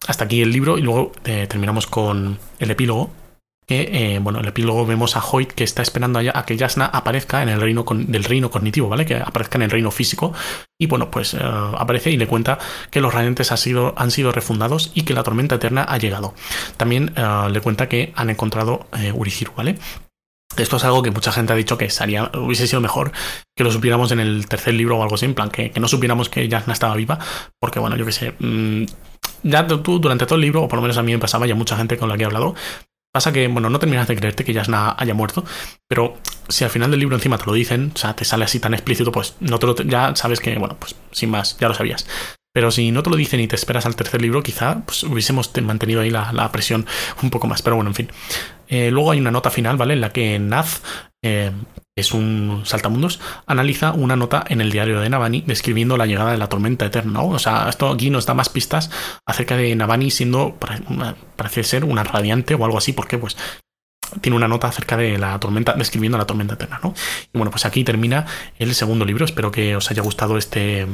hasta aquí el libro y luego terminamos con el epílogo que, eh, bueno, en el epílogo vemos a Hoyt que está esperando a, que Yasna aparezca en el reino del reino cognitivo, ¿vale? Que aparezca en el reino físico. Y bueno, pues eh, aparece y le cuenta que los radiantes han sido, refundados y que la tormenta eterna ha llegado. También eh, le cuenta que han encontrado Urihiru, ¿vale? Esto es algo que mucha gente ha dicho que sería, hubiese sido mejor que lo supiéramos en el tercer libro o algo así, en plan, que, no supiéramos que Yasna estaba viva, porque bueno, yo qué sé, mm, ya tú durante todo el libro, o por lo menos a mí me pasaba, ya mucha gente con la que he hablado, Pasa que, bueno, no terminas de creerte que Yasna haya muerto, pero si al final del libro encima te lo dicen, o sea, te sale así tan explícito, pues no te lo ya sabes que, bueno, pues sin más, ya lo sabías. Pero si no te lo dicen y te esperas al tercer libro, quizá pues, hubiésemos mantenido ahí la, presión un poco más. Pero bueno, en fin. Eh, luego hay una nota final, ¿vale? En la que Naz eh, es un saltamundos, analiza una nota en el diario de Navani describiendo la llegada de la tormenta eterna. O sea, esto aquí nos da más pistas acerca de Navani siendo, parece ser, una radiante o algo así, porque pues tiene una nota acerca de la tormenta, describiendo la tormenta eterna, ¿no? Y bueno, pues aquí termina el segundo libro. Espero que os haya gustado este,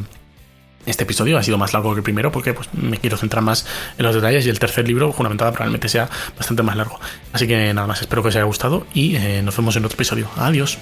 este episodio ha sido más largo que el primero porque pues, me quiero centrar más en los detalles y el tercer libro, Fundamentada, probablemente sea bastante más largo. Así que nada más, espero que os haya gustado y eh, nos vemos en otro episodio. Adiós.